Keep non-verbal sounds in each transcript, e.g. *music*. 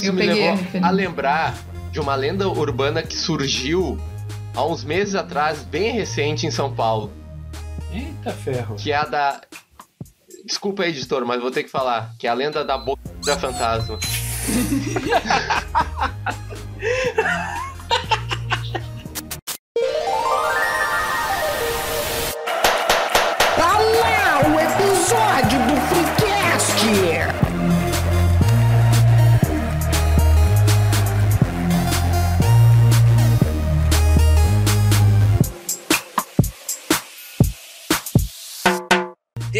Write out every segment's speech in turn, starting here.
Isso Eu me peguei a levou referência. a lembrar de uma lenda urbana que surgiu há uns meses atrás, bem recente em São Paulo, Eita ferro. que é a da. Desculpa aí, editor, mas vou ter que falar. Que é a lenda da boca da fantasma. *laughs*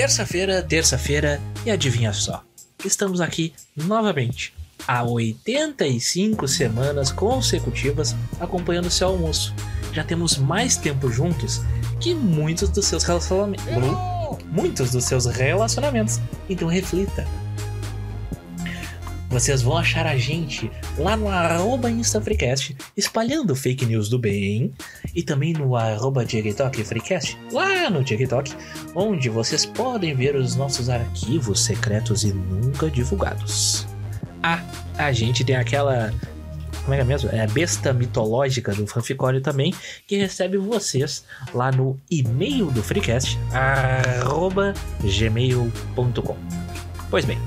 Terça-feira, terça-feira, e adivinha só? Estamos aqui novamente, há 85 semanas consecutivas acompanhando seu almoço. Já temos mais tempo juntos que muitos dos seus relacionamentos. Muitos dos seus relacionamentos. Então reflita. Vocês vão achar a gente lá no arroba InstaFreecast, espalhando fake news do bem, e também no arroba Freecast, lá no TikTok, onde vocês podem ver os nossos arquivos secretos e nunca divulgados. Ah, a gente tem aquela. Como é que é mesmo? É a besta mitológica do Fanficório também, que recebe vocês lá no e-mail do Freecast, arroba gmail.com. Pois bem,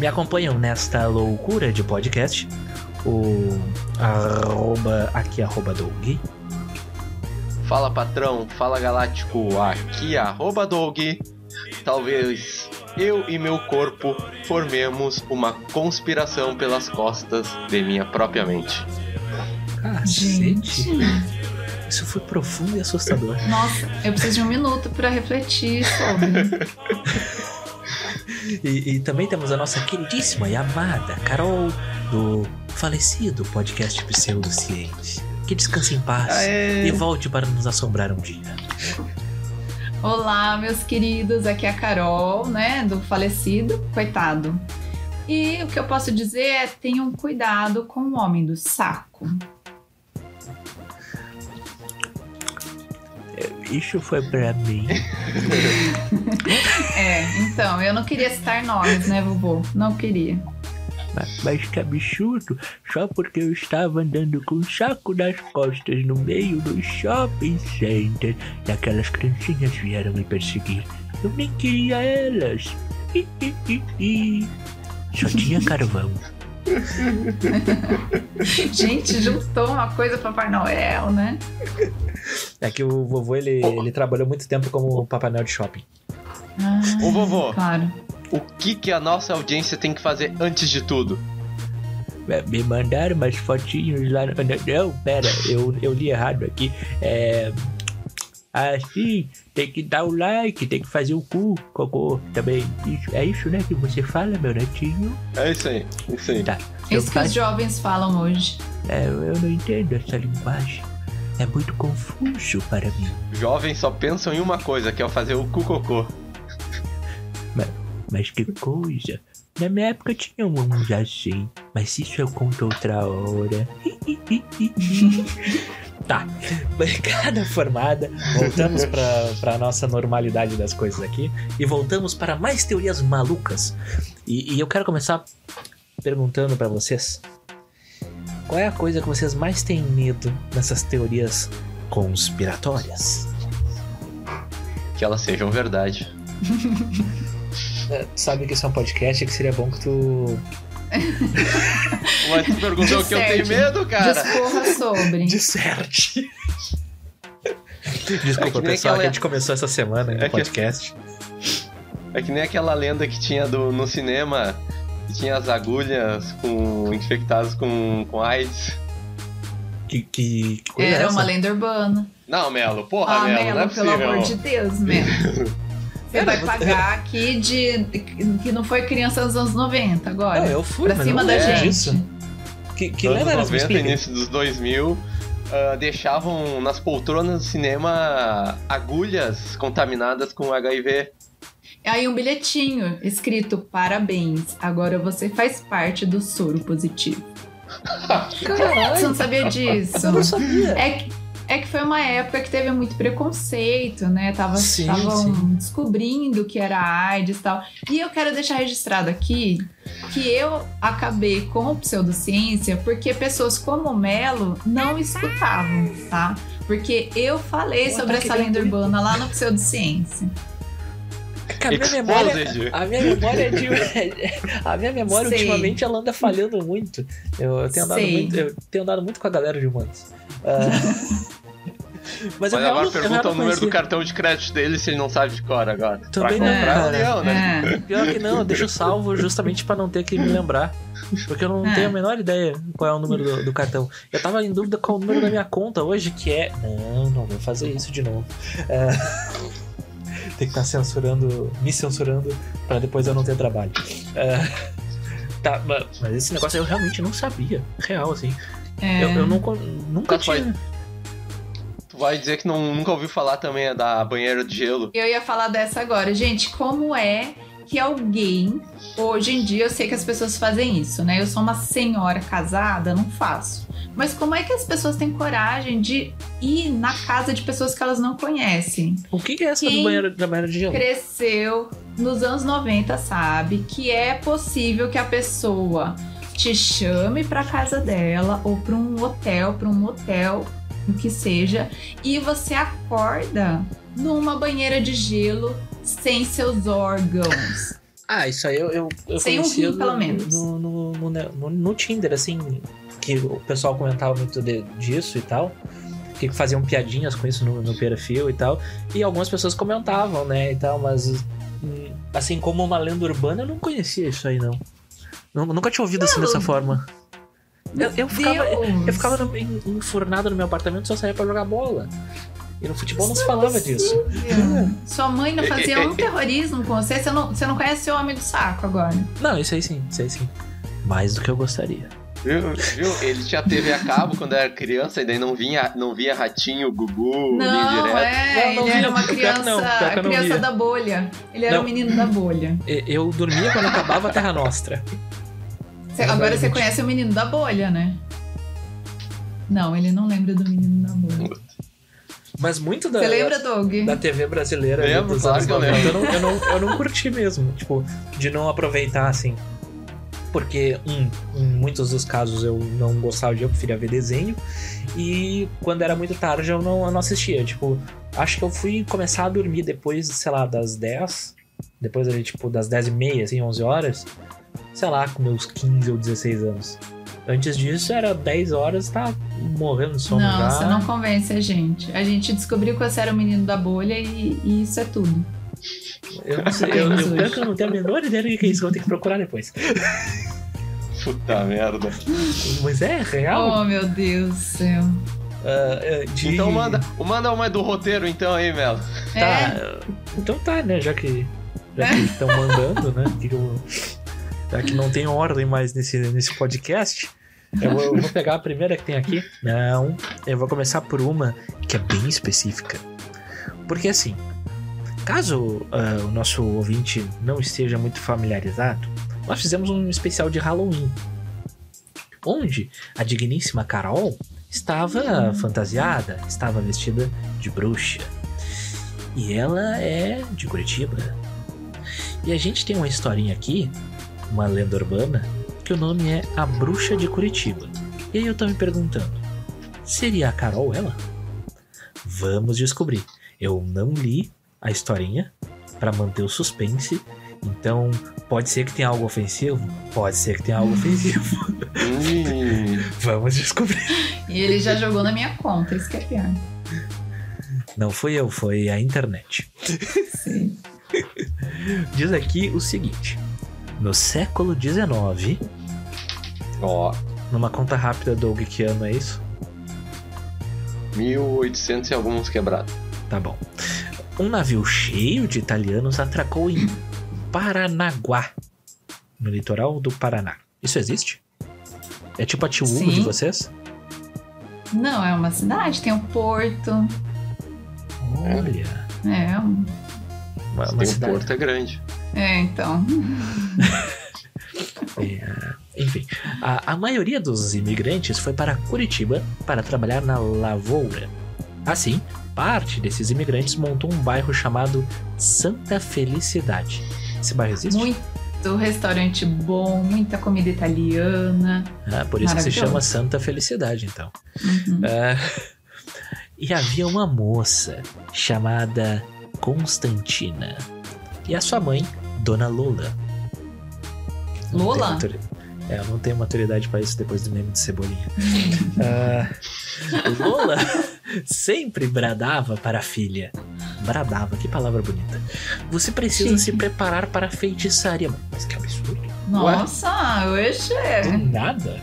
me acompanham nesta loucura de podcast, o arroba, aqui arroba Doug, Fala patrão, fala galáctico, aqui arroba Doug. Talvez eu e meu corpo formemos uma conspiração pelas costas de minha própria mente. Cacete. Isso foi profundo e assustador. Nossa, eu preciso de um minuto pra refletir sobre. *laughs* E, e também temos a nossa queridíssima e amada Carol, do falecido podcast Pseudociente. Que descanse em paz Aê. e volte para nos assombrar um dia. Olá, meus queridos, aqui é a Carol, né, do falecido, coitado. E o que eu posso dizer é tenham cuidado com o homem do saco. Isso foi pra mim. *laughs* É, então, eu não queria citar nomes, né, vovô? Não queria. Mas, mas que absurdo, só porque eu estava andando com um saco nas costas no meio do shopping center e aquelas criancinhas vieram me perseguir. Eu nem queria elas. Hi, hi, hi. Só tinha carvão. *laughs* *laughs* Gente, juntou uma coisa Papai Noel, né? É que o vovô ele, ele trabalhou muito tempo como Papai Noel de shopping. Ah, Ô, vovô. Claro. O que que a nossa audiência tem que fazer antes de tudo? É, Me mandaram umas fotinhos lá. No... Não, pera, eu, eu li errado aqui. É. Assim, tem que dar o like, tem que fazer o cu, cocô também. Isso, é isso, né, que você fala, meu netinho? É isso aí, isso aí. Tá. Eu, Isso que os jovens falam hoje. é, eu não entendo essa linguagem. É muito confuso para mim. Jovens só pensam em uma coisa, que é o fazer o cu cocô. Mas que coisa. Na minha época tinha uns assim, mas isso eu conto outra hora. *laughs* tá, bancada formada, voltamos pra, pra nossa normalidade das coisas aqui e voltamos para mais teorias malucas. E, e eu quero começar perguntando pra vocês: qual é a coisa que vocês mais têm medo nessas teorias conspiratórias? Que elas sejam verdade. *laughs* É, sabe que isso é um podcast que seria bom que tu *laughs* Mas tu perguntou que eu tenho medo, cara. Discorra sobre. Disserte. *laughs* Desculpa, É que pessoal, aquela- que a gente começou essa semana no É que- podcast. É que nem aquela lenda que tinha do, no cinema, que tinha as agulhas com infectadas com, com AIDS. Que, que, que coisa é Era essa? uma lenda urbana. Não, Melo, porra, ah, Melo, não é Melo, pelo possível. amor de Deus, Melo. *laughs* Você vai pagar aqui de que não foi criança dos anos 90 agora. Não, eu fui, pra mas cima da gente. disso. Que, que Anos lenda era essa? Me 90, explica. início dos 2000, ah, deixavam nas poltronas do cinema agulhas contaminadas com HIV. Aí um bilhetinho escrito parabéns, agora você faz parte do soro positivo. *laughs* Você não sabia disso? Eu não sabia. É que, É que foi uma época que teve muito preconceito, né? Tava, Sim, Estavam sim. descobrindo que era AIDS e tal. E eu quero deixar registrado aqui que eu acabei com a pseudociência porque pessoas como o Melo não escutavam, tá? Porque eu falei Pô, sobre tá essa lenda urbana lá no Pseudociência. A minha memória, a minha memória de, a minha memória Sei. ultimamente ela anda falhando muito. Eu, eu tenho andado Sei. muito, eu tenho andado muito com a galera de humanos. Ah, *laughs* mas real agora eu pergunta real o número do cartão de crédito dele se ele não sabe de cor agora. Também pra não, cara. leão, né? É. Pior que não, eu deixo salvo justamente pra não ter que me lembrar. Porque eu não É. tenho a menor ideia qual é o número do, do cartão. Eu tava em dúvida qual é o número da minha conta hoje, que é. Não, não vou fazer isso de novo. É... Tem que estar censurando, me censurando pra depois eu não ter trabalho. É... Tá, ma- mas esse negócio eu realmente não sabia. Real, assim. É. Eu, eu nunca, nunca Tá, tinha. Vai dizer que não, nunca ouviu falar também da banheira de gelo. Eu ia falar dessa agora. Gente, como é que alguém. Hoje em dia eu sei que as pessoas fazem isso, né? Eu sou uma senhora casada, não faço. Mas como é que as pessoas têm coragem de ir na casa de pessoas que elas não conhecem? O que que é essa do Quem banheiro, da banheira de gelo? Cresceu nos anos 90, sabe que é possível que a pessoa te chame pra casa dela ou pra um hotel, pra um motel, o que seja, e você acorda numa banheira de gelo sem seus órgãos. Ah, isso aí eu, eu, eu Sem um rim, pelo no- menos. No, no, no, no- no Tinder, assim, que o pessoal comentava muito de- disso e tal. Que faziam piadinhas com isso no, no perfil e tal. E algumas pessoas comentavam, né, e tal, mas hum, assim como uma lenda urbana, eu não conhecia isso aí, não. Nu- Nunca tinha ouvido assim dessa forma. Eu, eu ficava, Deus! eu ficava no- en- enfurnado no meu apartamento e só saía pra jogar bola. E no futebol não se falava disso. Sua mãe não fazia um terrorismo com você? Você não, você não conhece seu homem do saco agora. Não, isso aí sim, isso aí sim. Mais do que eu gostaria. Viu? Viu? Ele tinha TV a cabo quando era criança e daí não vinha, não via ratinho, gugu, vinha Não, direto. é, Não, não ele era uma criança, não, criança da bolha. Ele era Não. o menino da bolha. Eu dormia quando acabava a Terra Nostra. É agora você conhece o menino da bolha, né? Não, ele não lembra do menino da bolha. Mas muito da, Você lembra, Doug? da TV brasileira Lembro, dos claro anos que eu 90, eu não, eu, não, eu não curti mesmo. Tipo, de não aproveitar assim. Porque, um, em muitos dos casos eu não gostava de, eu preferia ver desenho. E quando era muito tarde eu não, eu não assistia. Tipo, acho que eu fui começar a dormir depois, sei lá, das 10. Depois ali, tipo, das 10 e meia, assim, 11 horas. Sei lá, com meus 15 ou 16 anos. Antes disso era 10 horas, tá morrendo de sono não, já. você não convence a gente. A gente descobriu que você era o menino da bolha e, e isso é tudo. Eu não sei, eu, eu, que eu não tenho a menor ideia do que é isso, vou ter que procurar depois. Puta merda. Mas é real. Oh, meu Deus do céu. É, de- Então manda, manda uma do roteiro então aí, Melo. É, Tá, então tá, né? Já que já que *laughs* estão mandando, né? que eu- já que não tem ordem mais nesse, nesse podcast, eu vou, eu vou pegar a primeira que tem aqui. Não, eu vou começar por uma que é bem específica. Porque assim, caso ah, o nosso ouvinte não esteja muito familiarizado, nós fizemos um especial de Halloween. Onde a digníssima Carol estava fantasiada, estava vestida de bruxa. E ela é de Curitiba. E a gente tem uma historinha aqui, uma lenda urbana, que o nome é A Bruxa de Curitiba. E aí eu tô me perguntando, seria a Carol ela? Vamos descobrir. Eu não li a historinha para manter o suspense, então pode ser que tenha algo ofensivo, pode ser que tenha algo ofensivo. *laughs* Vamos descobrir. e ele já jogou na minha conta, isso que é pior. Não fui eu, foi a internet. Sim. Diz aqui o seguinte: no século XIX, ó, numa conta rápida do que ano é isso? 1800 e alguns quebrados. Tá bom. Um navio cheio de italianos atracou em Paranaguá, no litoral do Paraná. Isso existe? É tipo a Sim. de vocês? Não, é uma cidade, tem um porto. Olha, É, um- uma, uma Tem o cidade. porto é grande. É então. *laughs* É, enfim, a, a maioria dos imigrantes foi para Curitiba para trabalhar na lavoura. Assim, parte desses imigrantes montou um bairro chamado Santa Felicidade. Esse bairro existe? Muito restaurante bom, muita comida italiana. Ah, por isso que se chama Santa Felicidade, então. Uhum. Ah, *laughs* e havia uma moça chamada Constantina. E a sua mãe, Dona Lola. Lola? É, eu não tenho maturidade pra isso depois do meme de cebolinha. *laughs* Ah, Lola *laughs* sempre bradava para a filha. Bradava, que palavra bonita. Você precisa Chique. se preparar para a feitiçaria. Mas que absurdo. Nossa, oxe. Do nada.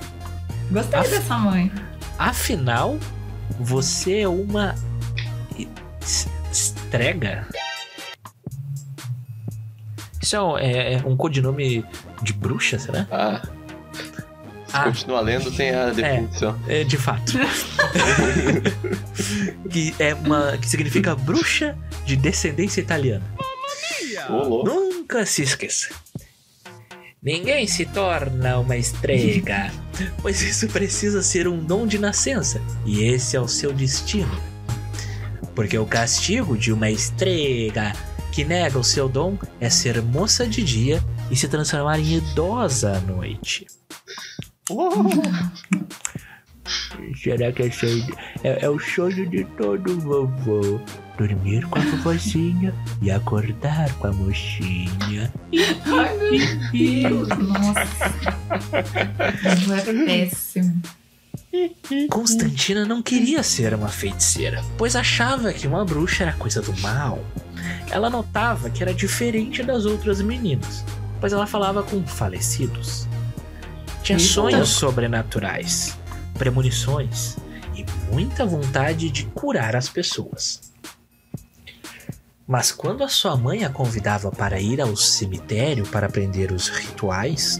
Gostei Af- dessa mãe. Afinal, você é uma es- estrega. Isso é um, é- é um codinome de bruxa, será? Ah, Ah, continua lendo sem a definição. é, de fato. *laughs* que é uma que significa bruxa de descendência italiana. Louco. Nunca se esqueça. Ninguém se torna uma estrega, *laughs* pois isso precisa ser um dom de nascença, e esse é o seu destino. Porque o castigo de uma estrega que nega o seu dom é ser moça de dia e se transformar em idosa à noite. Será que é, é, é o sonho de todo vovô? Dormir com a vovozinha e acordar com a mocinha. Ai, meu Deus. Nossa. Isso é péssimo. Constantina não queria ser uma feiticeira, pois achava que uma bruxa era coisa do mal. Ela notava que era diferente das outras meninas, pois ela falava com falecidos. Tinha sonhos sobrenaturais, premonições e muita vontade de curar as pessoas. Mas quando a sua mãe a convidava para ir ao cemitério para aprender os rituais,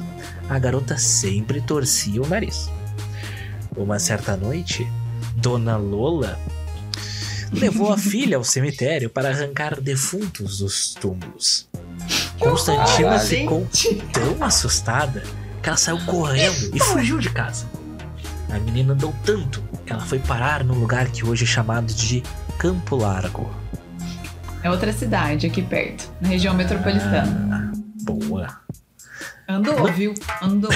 a garota sempre torcia o nariz. Uma certa noite, Dona Lola levou a *laughs* filha ao cemitério para arrancar defuntos dos túmulos. Constantina ficou tão assustada que ela saiu correndo e fugiu de casa. A menina andou tanto que ela foi parar num lugar que hoje é chamado de Campo Largo. É outra cidade aqui perto, na região metropolitana. Boa. Andou, viu? Andou.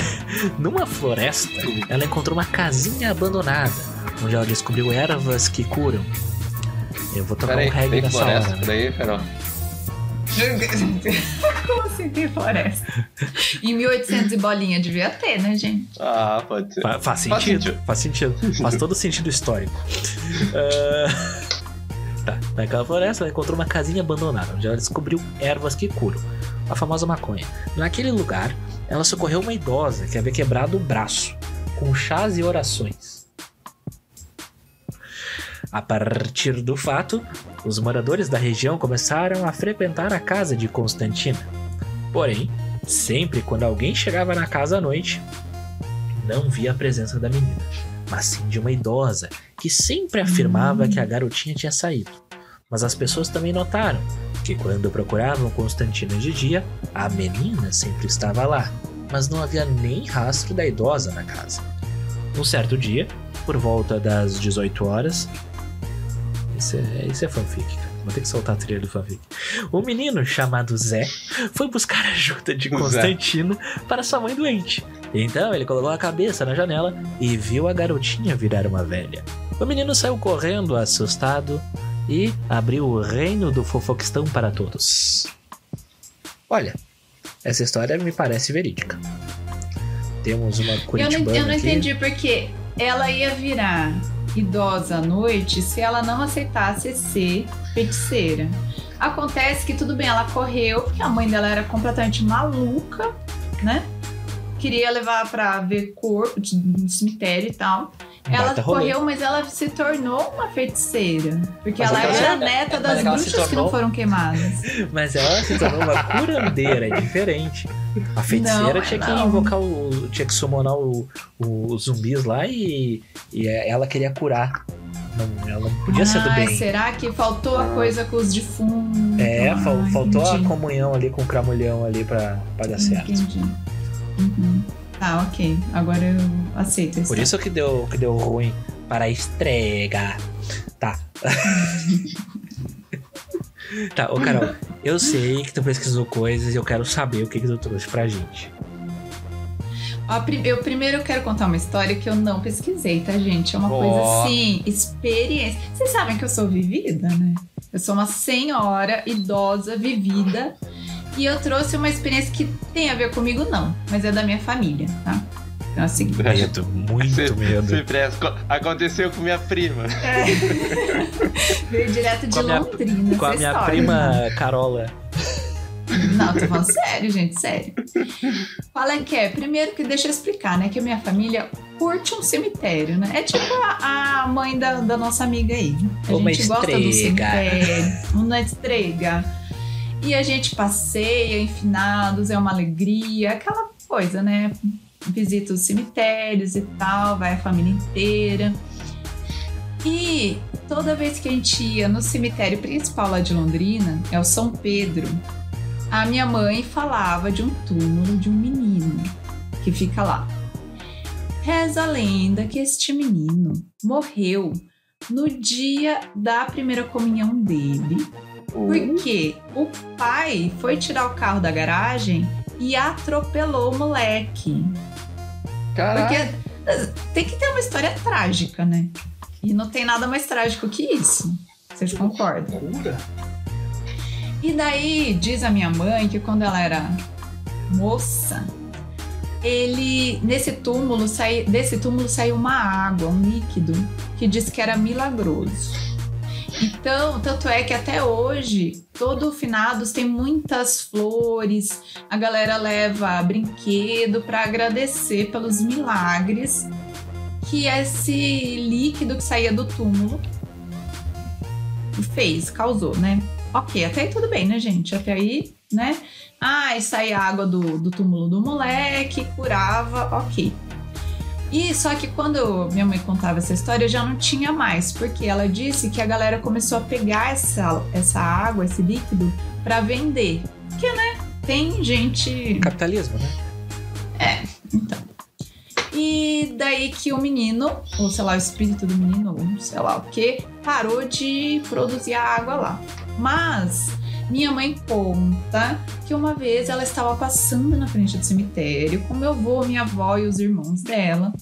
Numa floresta, ela encontrou uma casinha abandonada, onde ela descobriu ervas que curam. Eu vou tocar um reggae nessa floresta hora. Né? aí, Ferol? *laughs* Como assim tem floresta? Em 1800 e bolinha devia ter, né, gente? Ah, pode ser. Fa- Faz Faz sentido, sentido. faz sentido. Faz todo sentido histórico. Ah, *laughs* Tá, naquela floresta ela encontrou uma casinha abandonada, onde ela descobriu ervas que curam, a famosa maconha. Naquele lugar, ela socorreu uma idosa que havia quebrado o braço, com chás e orações. A partir do fato, os moradores da região começaram a frequentar a casa de Constantina. Porém, sempre quando alguém chegava na casa à noite, não via a presença da menina, mas sim de uma idosa que sempre afirmava que a garotinha tinha saído. Mas as pessoas também notaram que quando procuravam Constantina de dia, a menina sempre estava lá, mas não havia nem rastro da idosa na casa. Um certo dia, por volta das 18 horas, isso é, isso é fanfic, cara. Vou ter que soltar a trilha do fanfic. Um menino chamado Zé foi buscar ajuda de. Constantino para sua mãe doente. Então ele colocou a cabeça na janela e viu a garotinha virar uma velha. O menino saiu correndo, assustado, e abriu o reino do Fofoquistão para todos. Olha, essa história me parece verídica. Temos uma Eu não, curitibana eu não entendi porque ela ia virar idosa à noite se ela não aceitasse ser feiticeira. Acontece que tudo bem, ela correu, porque a mãe dela era completamente maluca, né? Queria levar pra ver corpo de- no cemitério e tal. Ela rolê. correu, mas ela se tornou uma feiticeira. Porque Mas ela era se- neta das bruxas que não tornou- foram queimadas. *laughs* Mas ela se tornou uma curandeira, é diferente. A feiticeira Não, tinha que não. invocar o. tinha que summonar os zumbis lá e, e ela queria curar. Não, ela não podia ser do bem. será que faltou a coisa com os defuntos? É, Ai, faltou a entendi. comunhão ali com o cramulhão ali pra, pra dar certo. Uhum. Tá, ok. Agora eu aceito isso. Por isso que deu, que deu ruim para a estrega. Tá. *laughs* tá, ô Carol, eu sei que tu pesquisou coisas e eu quero saber o que, que tu trouxe pra gente. Ó, Eu primeiro quero contar uma história que eu não pesquisei, tá, gente? É uma Ó. coisa assim, experiência. Vocês sabem que eu sou vivida, né? Eu sou uma senhora idosa vivida. E eu trouxe uma experiência que tem a ver comigo, não, mas é da minha família, tá? Então é o seguinte. Medo, muito Se- medo. presta. Co- Aconteceu com minha prima. É. *laughs* Veio direto de Com a minha- Londrina. Com a minha história, prima né? Carola. Não, tô falando sério, gente, sério. É que é? Primeiro que deixa eu explicar, né? Que a minha família curte um cemitério, né? É tipo a, a mãe da, da nossa amiga aí. A Uma gente gosta do estrega. cemitério, uma estrega. E a gente passeia em finados, é uma alegria, aquela coisa, né? Visita os cemitérios e tal, vai a família inteira. E toda vez que a gente ia no cemitério principal lá de Londrina, é o São Pedro, a minha mãe falava de um túmulo de um menino que fica lá. Reza a lenda que este menino morreu no dia da primeira comunhão dele, porque o pai foi tirar o carro da garagem e atropelou o moleque. Caraca. Porque tem que ter uma história trágica, né? E não tem nada mais trágico que isso. Vocês concordam? Cura? E daí diz a minha mãe que quando ela era moça, ele nesse túmulo sai, desse túmulo saiu uma água, um líquido que diz que era milagroso. Então, tanto é que até hoje, todo finados tem muitas flores, a galera leva brinquedo para agradecer pelos milagres que esse líquido que saía do túmulo fez, causou, né? Ok, até aí tudo bem, né, gente? Até aí, né? Ah, saía água do, do túmulo do moleque, curava, ok. E só que quando minha mãe contava essa história, já não tinha mais, porque ela disse que a galera começou a pegar essa, essa água, esse líquido, para vender. Porque, né? Tem gente. Capitalismo, né? Então. E daí que o menino, ou sei lá, o espírito do menino, ou sei lá o que, parou de produzir a água lá. Mas minha mãe conta que uma vez ela estava passando na frente do cemitério com meu avô, minha avó e os irmãos dela.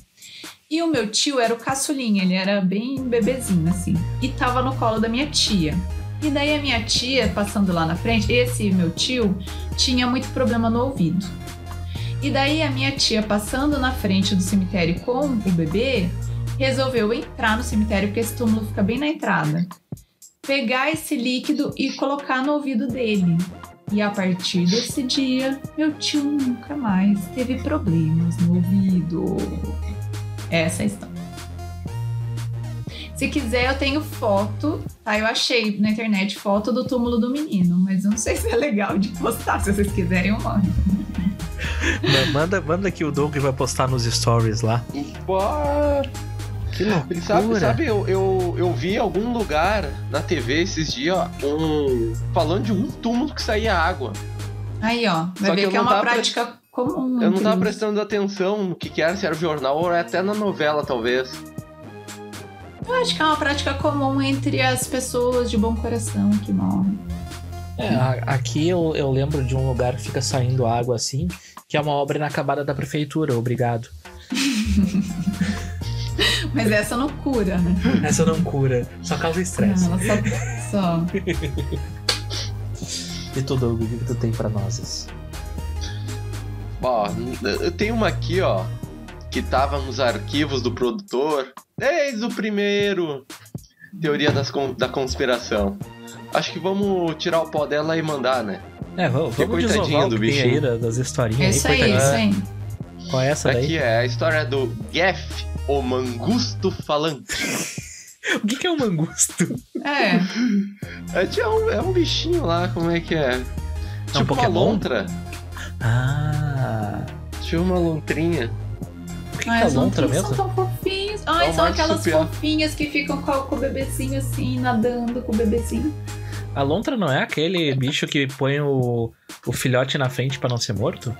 E o meu tio era o caçulinha, ele era bem bebezinho assim, e tava no colo da minha tia. E daí a minha tia, passando lá na frente, esse meu tio tinha muito problema no ouvido. E daí a minha tia, passando na frente do cemitério com o bebê, resolveu entrar no cemitério, porque esse túmulo fica bem na entrada. Pegar esse líquido e colocar no ouvido dele. E a partir desse dia, meu tio nunca mais teve problemas no ouvido. Essa é a história. Se quiser, eu tenho foto, tá? Eu achei na internet foto do túmulo do menino, mas eu não sei se é legal de postar. Se vocês quiserem, eu mando. Ma- Manda, manda que o Doug vai postar nos stories lá. Pô, Que loucura. Sabe, sabe eu, eu, eu vi em algum lugar na TV esses dias ó, um, falando de um túmulo que saía água. Aí, ó, vai Só que ver eu que, é uma tava Eu não tava prestando atenção no que, que era, se era jornal ou até na novela, talvez. Eu acho que é uma prática comum entre as pessoas de bom coração que morrem. É, aqui eu, eu lembro de um lugar que fica saindo água assim, que é uma obra inacabada da prefeitura, obrigado. *laughs* Mas essa não cura, né? Essa não cura, só causa Não, estresse. ela só, *laughs* só. E tu, Doug, o que que tu tem pra nós? Ó, eu tenho uma aqui, ó, que tava nos arquivos do produtor desde o primeiro Teoria das da Conspiração. Acho que vamos tirar o pó dela e mandar, né? É, vamos, Que vamos coitadinho desovar do bichinho. aí da- das historinhas É aí, isso aí, coitadinho. isso aí. Qual é essa daí? Aqui é a história do Geff, o mangusto falante. *laughs* O que, que é um mangusto? É, É, um, é um bichinho lá, como é que é? um tipo uma Pokémon? lontra. Ah. Tinha uma lontrinha. O que, que Ai, é os lontra mesmo? são tão fofinhos. Ai, É são aquelas super- fofinhas que ficam com, com o bebezinho assim, nadando com o bebezinho. A lontra não é aquele bicho que põe o, o filhote na frente pra não ser morto?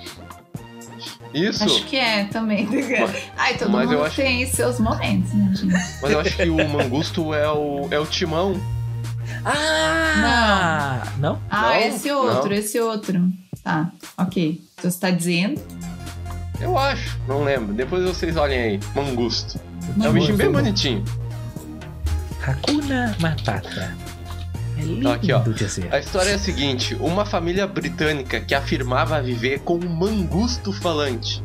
Isso. Acho que é também. Ai, todo mas eu mundo acho- tem seus momentos, né, gente? Mas eu acho que o mangusto é o, é o timão. Ah! Não? Ah, Não, esse outro, não. esse outro. Tá, ok. Então você tá dizendo. Eu acho, não lembro. Depois vocês olhem aí. Mangusto. É um Mangusto. bichinho bem bonitinho. Hakuna Matata. É lindo Aqui, ó. dizer. A história é a seguinte: uma família britânica que afirmava viver com um mangusto falante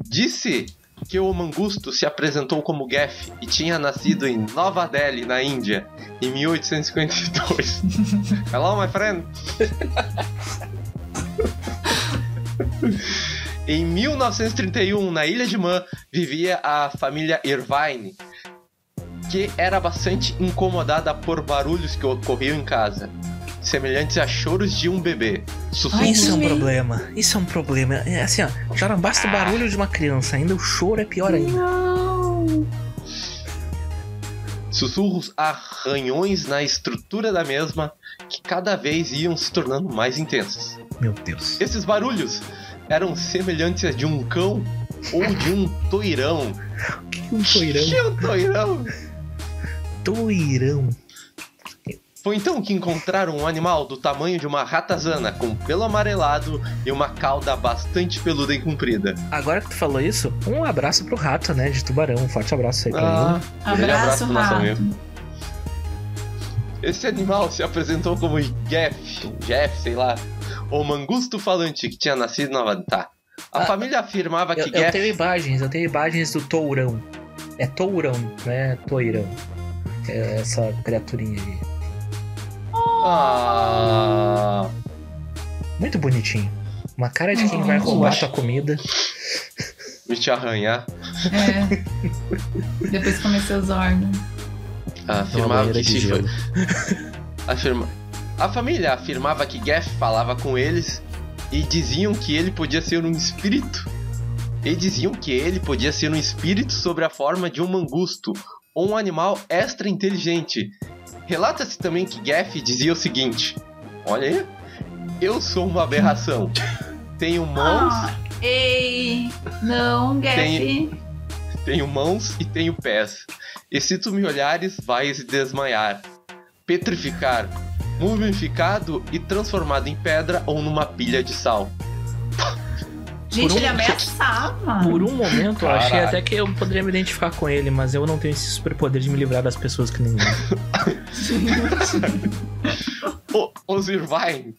disse que o mangusto se apresentou como Geff e tinha nascido em Nova Delhi, na Índia, em 1852. *laughs* Hello, my friend. *laughs* *laughs* em 1931, na Ilha de Man, vivia a família Irvine, que era bastante incomodada por barulhos que ocorriam em casa, semelhantes a choros de um bebê. Sussurros, Ai, Isso é um problema. Isso é um problema. É assim, ó. Já não basta o barulho de uma criança, ainda o choro é pior ainda. Não! sussurros arranhões na estrutura da mesma que cada vez iam se tornando mais intensos. Meu Deus. Esses barulhos eram semelhantes a de um cão ou de um toirão. Que *laughs* um toirão. Que é um toirão? Toirão. Foi então que encontraram um animal do tamanho de uma ratazana, com pelo amarelado e uma cauda bastante peluda e comprida. Agora que tu falou isso, um abraço pro rato, né? De tubarão. Um forte abraço aí pra Ah, ele. Abraço, pro nosso rato. Esse animal se apresentou como Jeff, Jeff, sei lá, ou mangusto falante que tinha nascido na Tá. A Ah, família afirmava que Eu, eu Jeff tenho imagens, eu tenho imagens do tourão. É tourão, não é toirão. É essa criaturinha aí. Ah, Muito bonitinho. Uma cara de quem vai roubar tua comida. me te arranhar. É. Depois comecei os órgãos. Numa Afirmava banheira que se foi. *laughs* Afirma... A família afirmava que Geff falava com eles e diziam que ele podia ser um espírito. E diziam que ele podia ser um espírito sobre a forma de um mangusto ou um animal extra inteligente. Relata-se também que Geff dizia o seguinte: Olha aí, eu sou uma aberração. *laughs* Tenho mãos, Ah, ei! Não, Gap. Tem- tenho mãos e tenho pés. E se tu me olhares, vais desmaiar, petrificar, mumificado e transformado em pedra ou numa pilha de sal. Gente, Por um- ele ameaçava. Por um momento eu achei até que eu poderia me identificar com ele, mas eu não tenho esse superpoder de me livrar das pessoas que nem eu. *laughs* O, os Irvine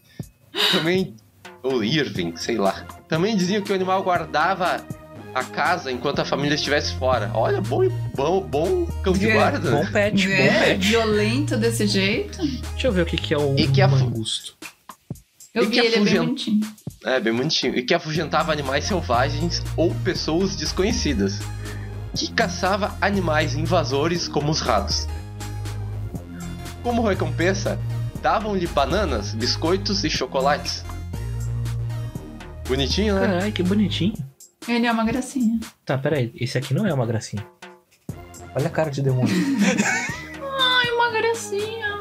também. Ou Irving, sei lá. Também diziam que o animal guardava a casa enquanto a família estivesse fora. Olha, bom, bom, bom cão de É, guarda. Bom pet, bom É, pet. violento desse jeito. Deixa eu ver o que, que é um E que a- mangusto. Eu E vi que ele é bem bonitinho. É, bem bonitinho. E que afugentava animais selvagens ou pessoas desconhecidas. Que caçava animais invasores como os ratos. Como recompensa, davam-lhe bananas, biscoitos e chocolates. Bonitinho, né? Caralho, que bonitinho. Ele é uma gracinha. Tá, peraí. Esse aqui não é uma gracinha. Olha a cara de demônio. Ai, uma gracinha.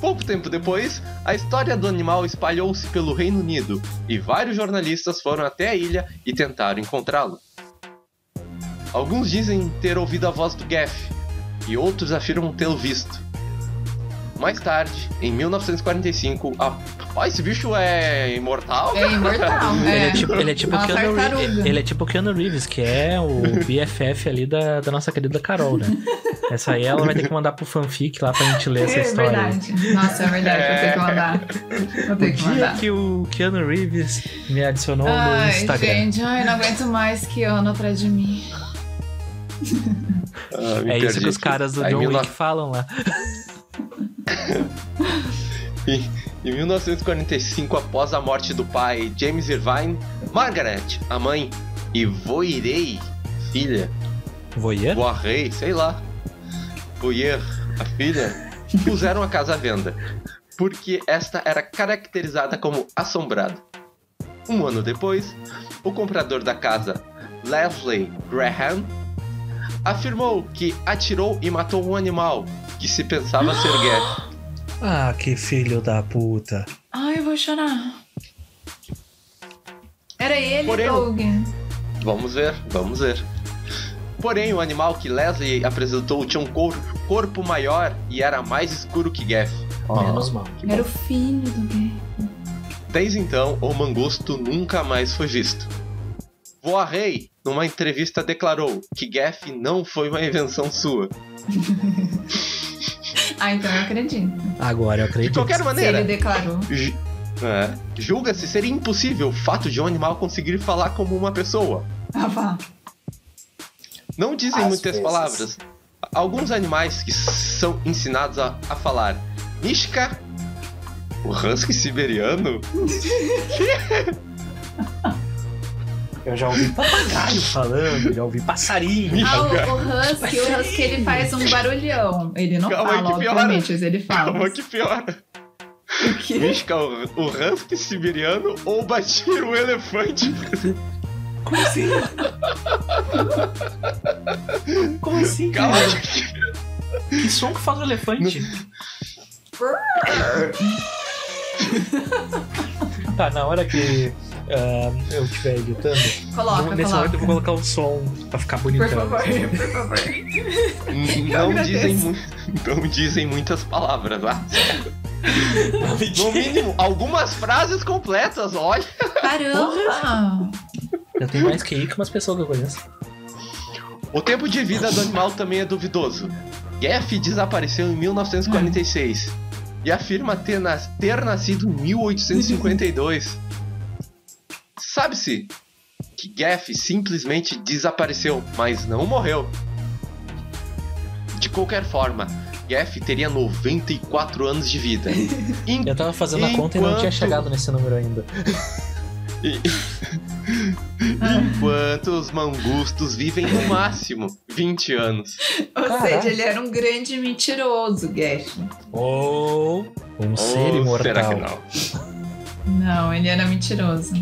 Pouco tempo depois, a história do animal espalhou-se pelo Reino Unido e vários jornalistas foram até a ilha e tentaram encontrá-lo. Alguns dizem ter ouvido a voz do Geff e outros afirmam tê-lo visto. Mais tarde, em 1945, a... Ó, esse bicho é imortal? É imortal. *laughs* Ele É. é tipo, ele é tipo Keanu. Reeves. Ele é tipo Keanu Reeves, que é o *laughs* BFF ali da, da nossa querida Carol, né? Essa aí ela vai ter que mandar pro fanfic lá pra gente ler essa É história. aí. verdade. Nossa, é verdade. Vou ter que mandar. Vou ter O que dia mandar. que o Keanu Reeves me adicionou no Ai, Instagram. gente, ai, não aguento mais que ano atrás de mim. Ah, É isso que os caras do Aí, John no- Wick falam lá. *laughs* Em 1945, após a morte do pai James Irvine, Margaret, a mãe, e Voirei, filha, Voyeur? Voirei, sei lá, Voyer, a filha, puseram a casa à venda, porque esta era caracterizada como assombrada. Um ano depois, o comprador da casa, Leslie Graham, afirmou que atirou e matou um animal que se pensava ser Geff. *gasps* Ah, que filho da puta. Ai, eu vou chorar. Era ele, Porém, Doug. Vamos ver, vamos ver. Porém, o animal que Leslie apresentou tinha um cor- corpo maior e era mais escuro que Gaff. Menos mal. Era o filho do Gay. Desde então, o mangusto nunca mais foi visto. Voarrey, numa entrevista, declarou que Gaff não foi uma invenção sua. *laughs* Ah, então eu acredito. Agora eu De acredito. qualquer Se maneira, ele declarou. é, julga-se ser impossível o fato de um animal conseguir falar como uma pessoa. Ah, vá. Não dizem Às muitas vezes. palavras. Alguns animais que são ensinados a, a falar Mishka, o husky siberiano, *laughs* *laughs* Eu já ouvi papagaio falando, já ouvi passarinho. Ah, o, o Husky, o Husky ele faz um barulhão. Ele não Calma fala, obviamente, mas ele fala. calma que piora. O quê? Mishka, o, o husky siberiano ou batir o elefante. Como assim? Como assim, Calma cara? que Que som que faz o elefante? tá, na hora que ah, eu estiver editando, Coloca, nesse coloca. momento eu vou colocar um som pra ficar Por bonitão. favor, assim. por favor. não *laughs* dizem, mu- não dizem muitas palavras, tá? No mínimo, algumas frases completas, olha. Caramba! Eu tenho mais QI que umas pessoas que eu conheço. O tempo de vida do animal também é duvidoso. Gaff desapareceu em 1946 e afirma ter, nas- ter nascido em 1852. Sabe-se que Gaff simplesmente desapareceu, mas não morreu. De qualquer forma, Gaff teria 94 anos de vida. *laughs* Em- Eu tava fazendo a conta e não tinha Enquanto- chegado nesse número ainda. *laughs* Enquanto os mangustos vivem no máximo 20 anos. Ou Caraca. seja, ele era um grande mentiroso, Gash. Ou um ser Ou imortal. será que não? Não, ele era mentiroso.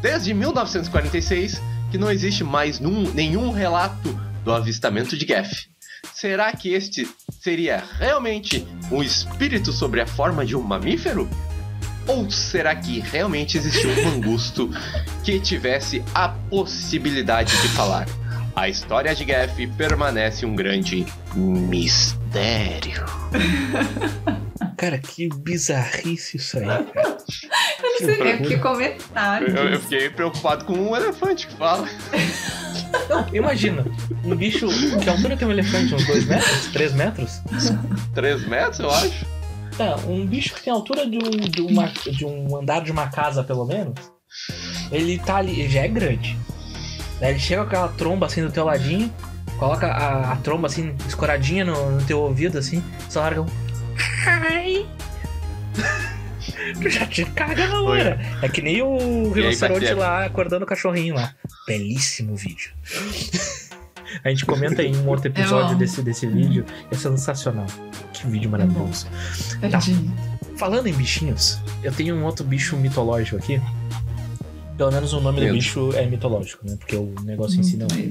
Desde 1946 que não existe mais num- nenhum relato do avistamento de Gaff. Será que este seria realmente um espírito sobre a forma de um mamífero? Ou será que realmente existiu um mangusto que tivesse a possibilidade de falar? A história de Gaff permanece um grande mistério. *laughs* Cara, que bizarrice isso aí, cara. Eu não sei nem o que comentar. Eu, eu fiquei preocupado com um elefante que fala. Não, imagina, um bicho. Que altura tem um elefante? Uns 2 metros? 3 metros? 3 metros, eu acho. Tá, um bicho que tem a altura de um, de, uma, de um andar de uma casa, pelo menos. Ele tá ali, ele já é grande. Daí ele chega com aquela tromba assim do teu ladinho, coloca a, a tromba assim, escoradinha no, no teu ouvido, assim, só larga um. Ai! *laughs* Tu já te caga na hora. É que nem o aí, rinoceronte lá acordando o cachorrinho lá. Belíssimo vídeo. *laughs* A gente comenta em um outro episódio desse, desse vídeo. É sensacional. Que vídeo maravilhoso. Tadinho. Falando em bichinhos, eu tenho um outro bicho mitológico aqui. Pelo menos o nome do Medo. bicho é mitológico, né? Porque o negócio em si não é.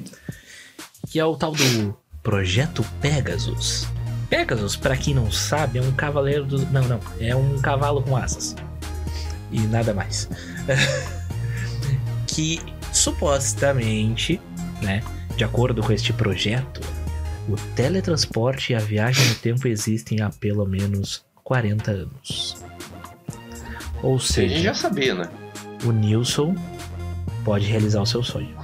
Que é o tal do Projeto Pegasus. Pegasus, pra quem não sabe, é um cavaleiro dos. Não, não. É um cavalo com asas. E nada mais. *laughs* que supostamente, né? De acordo com este projeto, o teletransporte e a viagem no tempo existem há pelo menos 40 anos. Ou A gente seja, já sabia, né? O Nilson pode realizar o seu sonho.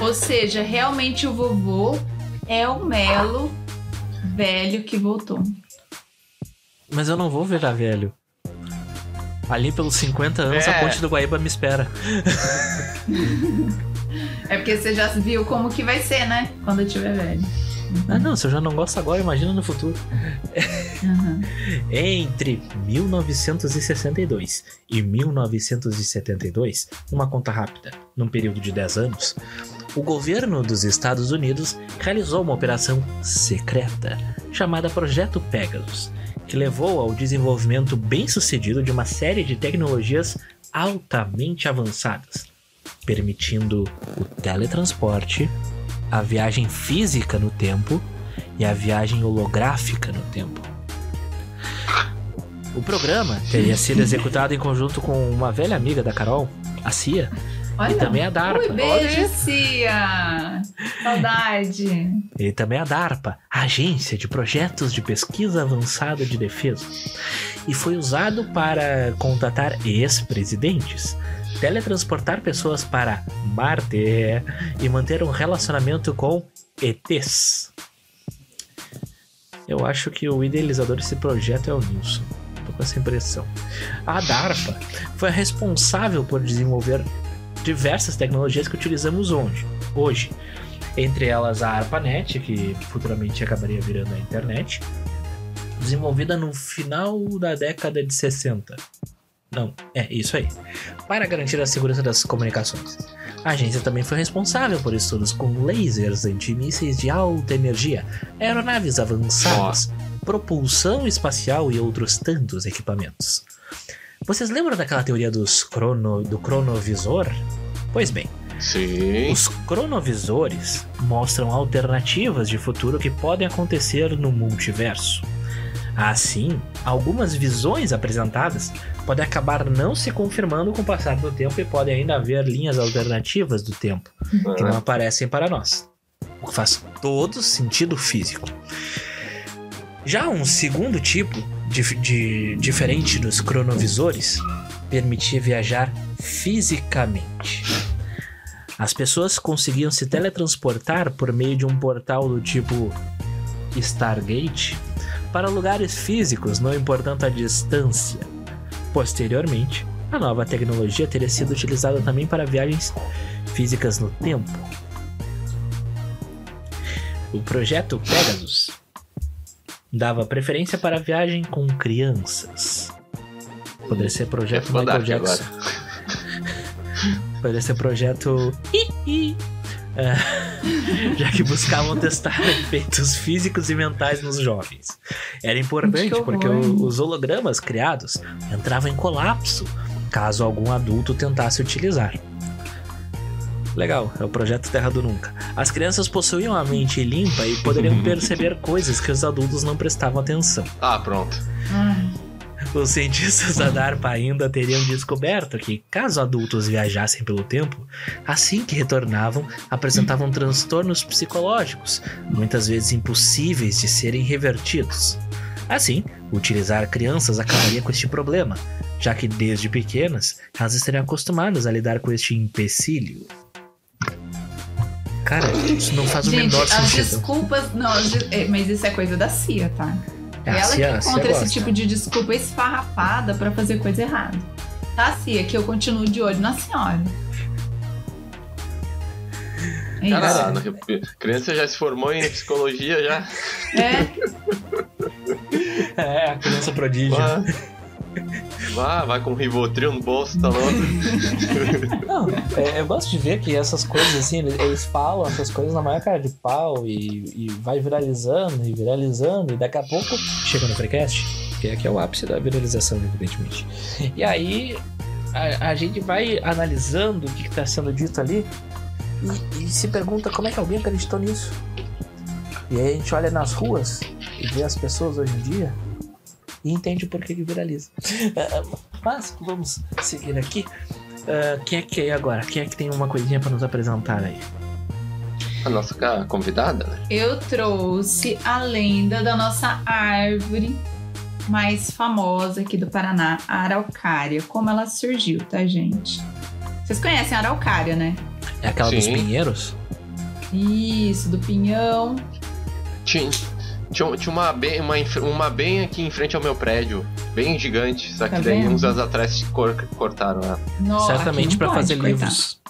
Ou seja, realmente o vovô é o Melo velho que voltou. Mas eu não vou virar velho. Ali pelos 50 anos É. a ponte do Guaíba me espera. É porque você já viu como que vai ser, né? Quando eu tiver velho. Ah não, se eu já não gosto agora, imagina no futuro. Uhum. Entre 1962 e 1972, numa conta rápida, num período de 10 anos, o governo dos Estados Unidos realizou uma operação secreta chamada Projeto Pegasus, que levou ao desenvolvimento bem-sucedido de uma série de tecnologias altamente avançadas, permitindo o teletransporte, a viagem física no tempo e a viagem holográfica no tempo. O programa teria sido executado em conjunto com uma velha amiga da Carol, a CIA Olha. e também a DARPA. Ui, beijo. Cia! Saudade. E também a DARPA, a Agência de Projetos de Pesquisa Avançada de Defesa. E foi usado para contatar ex-presidentes, teletransportar pessoas para Marte e manter um relacionamento com ETs. Eu acho que o idealizador desse projeto é o Nilson. Tô com essa impressão. A DARPA foi a responsável por desenvolver diversas tecnologias que utilizamos hoje. hoje. Entre elas a ARPANET, que futuramente acabaria virando a internet, desenvolvida no final da década de 60. Não, é isso aí. Para garantir a segurança das comunicações. A agência também foi responsável por estudos com lasers antimísseis de alta energia, aeronaves avançadas, propulsão espacial e outros tantos equipamentos. Vocês lembram daquela teoria dos crono, do cronovisor? Pois bem, Sim. os cronovisores mostram alternativas de futuro que podem acontecer no multiverso. Assim, algumas visões apresentadas podem acabar não se confirmando com o passar do tempo e podem ainda haver linhas alternativas do tempo que não aparecem para nós. O que faz todo sentido físico. Já um segundo tipo, de, de- diferente dos cronovisores, permitia viajar fisicamente. As pessoas conseguiam se teletransportar por meio de um portal do tipo Stargate para lugares físicos, não importando a distância. Posteriormente, a nova tecnologia teria sido utilizada também para viagens físicas no tempo. O projeto Pegasus dava preferência para a viagem com crianças. Poderia ser projeto Michael Jackson. *laughs* Poderia ser projeto. É, *laughs* já que buscavam testar *laughs* efeitos físicos e mentais nos jovens. Era importante Que porque o- os hologramas criados entravam em colapso caso algum adulto tentasse utilizar. Legal, é o projeto Terra do Nunca. As crianças possuíam a mente limpa e poderiam *laughs* perceber coisas que os adultos não prestavam atenção. Ah, pronto. Os cientistas da DARPA ainda teriam descoberto que, caso adultos viajassem pelo tempo, assim que retornavam, apresentavam transtornos psicológicos, muitas vezes impossíveis de serem revertidos. Assim, utilizar crianças acabaria com este problema, já que desde pequenas elas estariam acostumadas a lidar com este empecilho. Cara, isso não faz o Gente, menor as sentido. desculpas. Não, as é, mas isso é coisa da CIA, tá? É, a Ela Cia- que a encontra esse tipo de desculpa esfarrapada pra fazer coisa errada. Tá, Cia, que eu continuo de olho na senhora. É isso. Cara, na- criança já se formou em psicologia já. É, *laughs* É, a criança prodígio. Vá, vai com Rivotril no bolso, tá louco? Não, é, eu gosto de ver que essas coisas assim, eles, falam essas coisas na maior cara de pau e, e vai viralizando e viralizando, e daqui a pouco chega no Freecast, que aqui é o ápice da viralização, evidentemente. E aí a, a gente vai analisando o que está sendo dito ali e, e se pergunta como é que alguém acreditou nisso. E aí a gente olha nas ruas e vê as pessoas hoje em dia e entende por que, que viraliza. Ah, Mas vamos seguir aqui. Ah, quem é que é agora? Quem é que tem uma coisinha para nos apresentar aí? A nossa convidada, né? eu trouxe a lenda da nossa árvore mais famosa aqui do Paraná, a araucária. Como ela surgiu, tá, gente? Vocês conhecem a araucária, né? É aquela dos Sim. pinheiros? Isso, do pinhão. Tinha, tinha, tinha uma, bem, uma, uma bem aqui em frente ao meu prédio. Bem gigante. Só que Tá daí vendo? uns anos atrás cor- cortaram ela. No, Certamente não para fazer cortar. livros.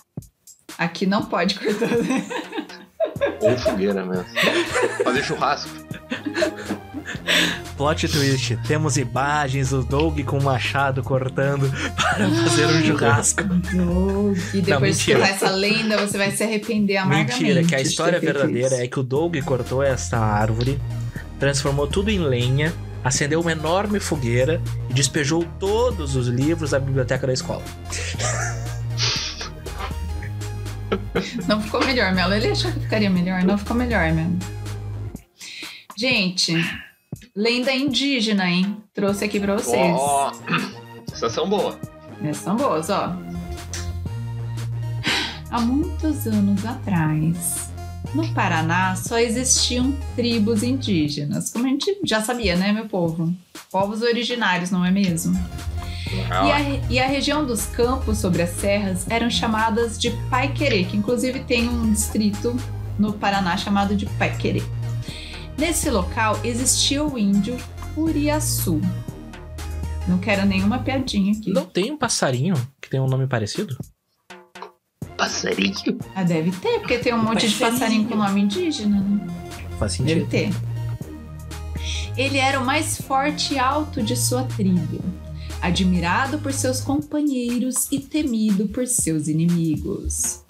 Aqui não pode cortar. *laughs* Ou fogueira mesmo. Fazer churrasco. Plot twist: temos imagens do Doug com o machado cortando para fazer um churrasco. E depois de escutar essa lenda, você vai se arrepender amargamente. Mentira, que a história verdadeira isso. é que o Doug cortou essa árvore, transformou tudo em lenha, acendeu uma enorme fogueira e despejou todos os livros da biblioteca da escola. Não ficou melhor, Melo. Ele achou que ficaria melhor. Não ficou melhor, Melo. Gente, lenda indígena, hein? Trouxe aqui pra vocês. Ó, Sensação boa. Essas são boas, ó. há muitos anos atrás, no Paraná só existiam tribos indígenas, como a gente já sabia, né, meu povo? Povos originários, não é mesmo? E a, e a região dos campos sobre as serras eram chamadas de Paiquerê, que inclusive tem um distrito no Paraná chamado de Paiquerê. Nesse local existia o índio Uriaçu. Não quero nenhuma piadinha aqui. Não tem um passarinho que tem um nome parecido? Passarinho. Ah, deve ter, porque tem um monte de passarinho com nome indígena, né? Faz Deve sentido. ter. Ele era o mais forte e alto de sua tribo, admirado por seus companheiros e temido por seus inimigos.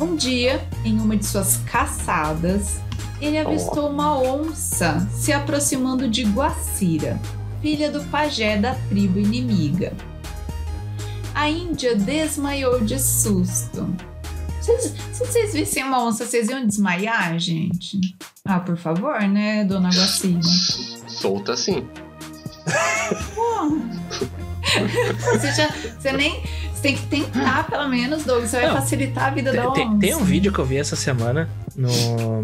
Um dia, em uma de suas caçadas, ele avistou uma onça se aproximando de Guacira, filha do pajé da tribo inimiga. A Índia desmaiou de susto. Vocês- Se vocês vissem uma onça, vocês iam desmaiar, gente? Ah, por favor, né, dona Guacira? Solta assim. Você, já, você nem. Você tem que tentar, pelo menos, Doug. Você vai Não, facilitar a vida da Tem, onça. tem- tem um vídeo que eu vi essa semana no,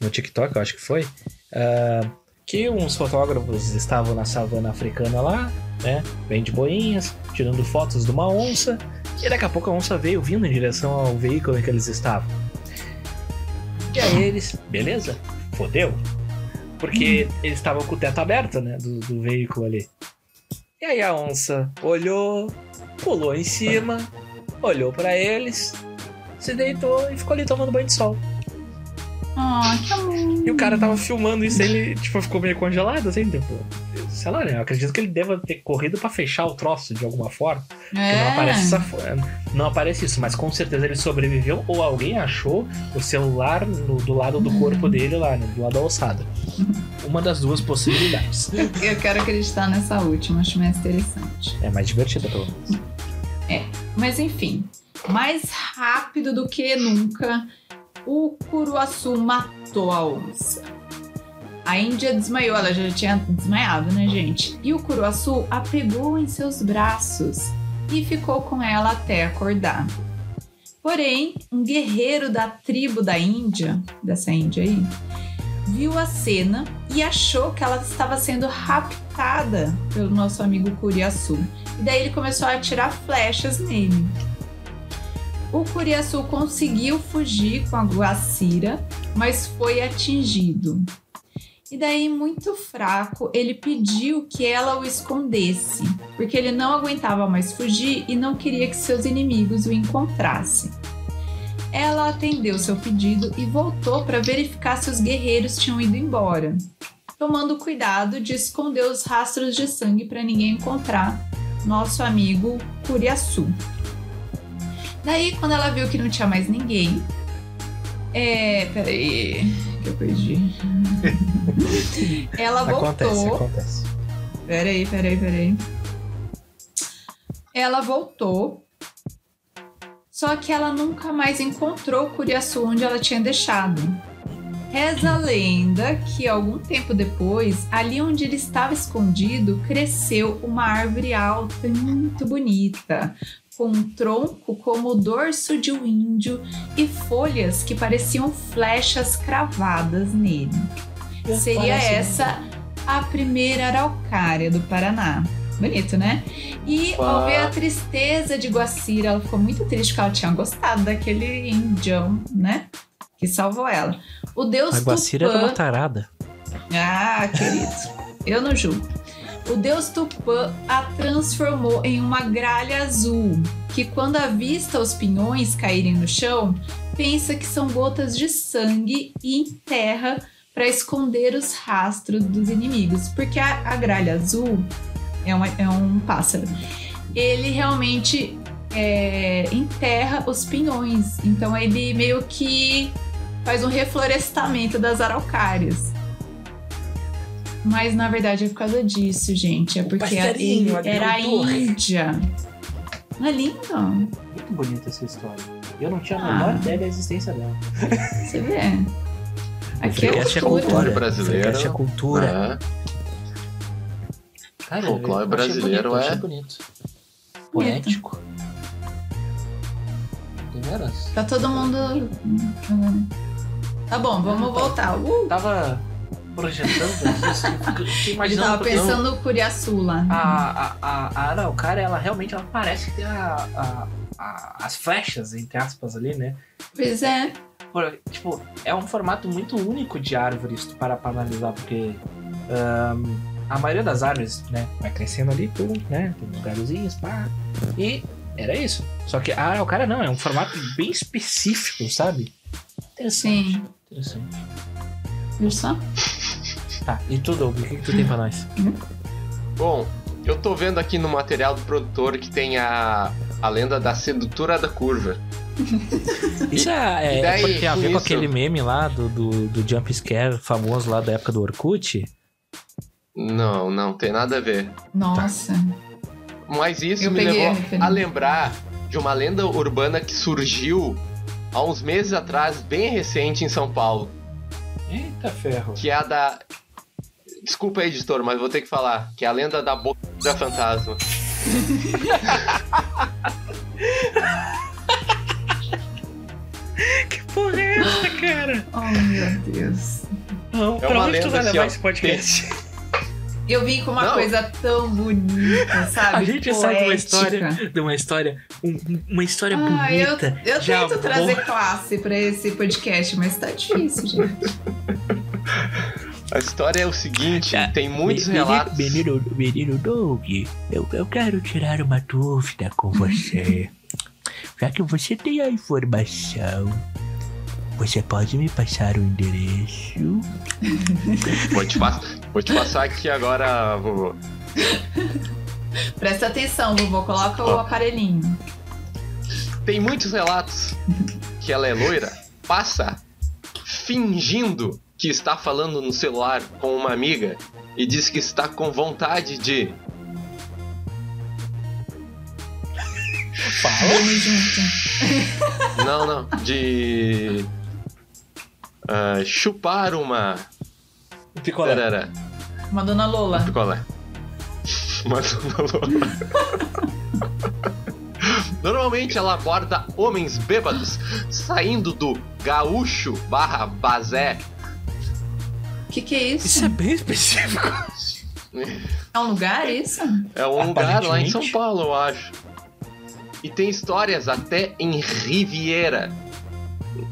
no TikTok, eu acho que foi, ah, que uns fotógrafos estavam na savana africana lá, né, de boinhas, tirando fotos de uma onça, e daqui a pouco a onça veio vindo em direção ao veículo em que eles estavam. E aí eles, beleza, fodeu, porque eles estavam com o teto aberto, né, do, do veículo ali. E aí a onça olhou, pulou em cima, olhou pra eles, se deitou e ficou ali tomando banho de sol. Ah, que amor. E o cara tava filmando isso, ele tipo, ficou meio congelado, assim, tipo. Sei lá, né? Eu acredito que ele deva ter corrido pra fechar o troço de alguma forma. É. não aparece fo- Não aparece isso, mas com certeza ele sobreviveu ou alguém achou o celular no- do lado do corpo dele lá, né? Do lado da ossada. Uma das duas possibilidades. Eu quero acreditar nessa última, acho mais interessante. É mais divertida, pelo menos. Mas enfim, mais rápido do que nunca, o Curuaçu matou a onça. A Índia desmaiou, ela já tinha desmaiado, né, gente? E o Curuaçu a pegou em seus braços e ficou com ela até acordar. Porém, um guerreiro da tribo da Índia, dessa Índia aí, viu a cena e achou que ela estava sendo raptada pelo nosso amigo Curiaçu. E daí ele começou a atirar flechas nele. O Curiaçu conseguiu fugir com a Guacira, mas foi atingido. E daí, muito fraco, ele pediu que ela o escondesse, porque ele não aguentava mais fugir e não queria que seus inimigos o encontrassem. Ela atendeu seu pedido e voltou para verificar se os guerreiros tinham ido embora, tomando cuidado de esconder os rastros de sangue para ninguém encontrar nosso amigo Curiaçu. Daí, quando ela viu que não tinha mais ninguém. É. Peraí. Que eu perdi. *laughs* ela voltou. Acontece, acontece. Peraí, peraí, peraí. Ela voltou. Só que ela nunca mais encontrou o Curiaçu onde ela tinha deixado. Reza a lenda que algum tempo depois, ali onde ele estava escondido, cresceu uma árvore alta e muito bonita, com um tronco como o dorso de um índio e folhas que pareciam flechas cravadas nele. Seria Parece essa a primeira araucária do Paraná. Bonito, né? E Uau. ao ver a tristeza de Guacira, ela ficou muito triste porque ela tinha gostado daquele indião, né? Que salvou ela. O deus A Guacira era Tupã... uma tarada. Ah, querido, eu não julgo. O deus Tupã a transformou em uma gralha azul, que quando avista os pinhões caírem no chão, pensa que são gotas de sangue e enterra para esconder os rastros dos inimigos. Porque a, a gralha azul é, uma- é um pássaro. Ele realmente é, enterra os pinhões. Então ele meio que faz um reflorestamento das araucárias. Mas na verdade é por causa disso, gente. É porque a- ele era a. Índia. Não é lindo? Muito bonita essa história. Eu não tinha a Ah. menor ideia da existência dela. Você vê. Aqui é é cultura. cultura. brasileiro. Freecast é cultura. É. Cara, Folclore eu achei brasileiro bonito, é- bonito. Poético. Tá todo mundo. Tá bom, vamos voltar. Uh, Tava projetando isso. Fiquei ele imaginando. tava pensando no Curiaçu lá. A, a, a, a araucária, ela realmente ela parece que tem a, a- as flechas, entre aspas, ali, né? Pois é. Por- tipo, é um formato muito único de árvore, se tu parar pra analisar, porque ahn, a maioria das árvores, né, vai crescendo ali, pum, né? Tem uns galhozinhos, pá. E era isso. Só que a araucária não, é um formato bem específico, sabe? Interessante. Sim. Interessante. Só? Tá, e tu, Doug, o que, que tu tem pra nós? Bom, eu tô vendo aqui no material do produtor que tem a, a lenda da sedutora da curva. *laughs* Isso é, e é, daí, porque tem a com ver com isso? aquele meme lá do, do, do jump scare famoso lá da época do Orkut? Não, não tem nada a ver. Nossa. Mas isso Eu me a levou referência. a lembrar de uma lenda urbana que surgiu há uns meses atrás, bem recente em São Paulo, Eita ferro. que é a da Desculpa aí, editor, mas vou ter que falar, que é a lenda da boca da fantasma. *laughs* Que porra é essa, cara? Oh, meu Deus. Não, É pra uma onde tu lenda vai assim, levar ó, esse podcast? *laughs* Eu vim com uma Não. coisa tão bonita, *laughs* sabe? A gente sabe de uma Poética. história, de uma história, um- uma história Ah, eu, bonita. eu de tento amor. trazer classe pra esse podcast, mas tá difícil, gente. A história é o seguinte, Tá. tem muitos Menino- relatos. Menino, menino Doug, eu, eu quero tirar uma dúvida com você. *laughs* Já que você tem a informação, você pode me passar o endereço? *laughs* Vou te, pass- vou te passar aqui agora, vovô. Presta atenção, vovô, coloca o aparelhinho. Tem muitos relatos que ela é loira, passa fingindo que está falando no celular com uma amiga e diz que está com vontade de. Junto. Não, não. De. Ah, chupar uma. Picolé. Tarará, Uma dona Lola. picolé. *laughs* Mas *laughs* Normalmente ela aborda homens bêbados saindo do gaúcho barra bazé. O que, que é isso? Isso é bem específico. É um lugar isso? É um lugar lá em. São Paulo, eu acho. E tem histórias até em Riviera.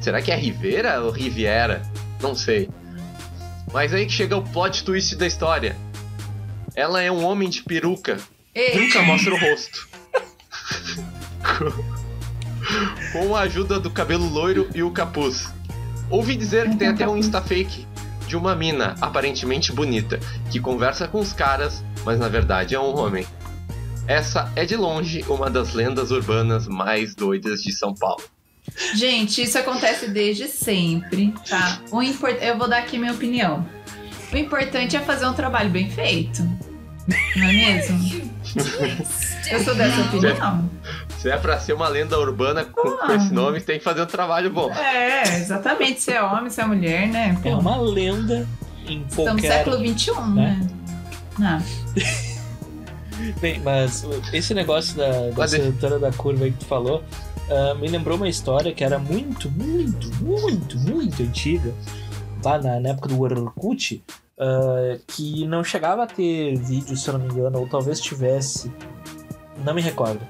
Será que é Rivera ou Riviera? Não sei. Mas aí que chega o plot twist da história. Ela é um homem de peruca. Ei, Nunca mostra o rosto. Com a ajuda do cabelo loiro e o capuz. Ouvi dizer que tem até um insta fake de uma mina aparentemente bonita que conversa com os caras, mas na verdade é um homem. Essa é de longe uma das lendas urbanas mais doidas de São Paulo. Gente, isso acontece desde sempre, tá? O import... Eu vou dar aqui minha opinião. O importante é fazer um trabalho bem feito. Não é mesmo? Eu sou dessa opinião. Se é pra ser uma lenda urbana com, com Ah. esse nome, tem que fazer um trabalho bom. É, exatamente. Se é homem, se é mulher, né? Pô, É uma lenda em Estamos no qualquer... século XXI, né? Não. *laughs* Bem, mas esse negócio da, da da curva aí que tu falou ah, me lembrou uma história que era muito, muito, muito, muito antiga, lá na, na época do Orkut, ah, que não chegava a ter vídeo, se eu não me engano, ou talvez tivesse, não me recordo.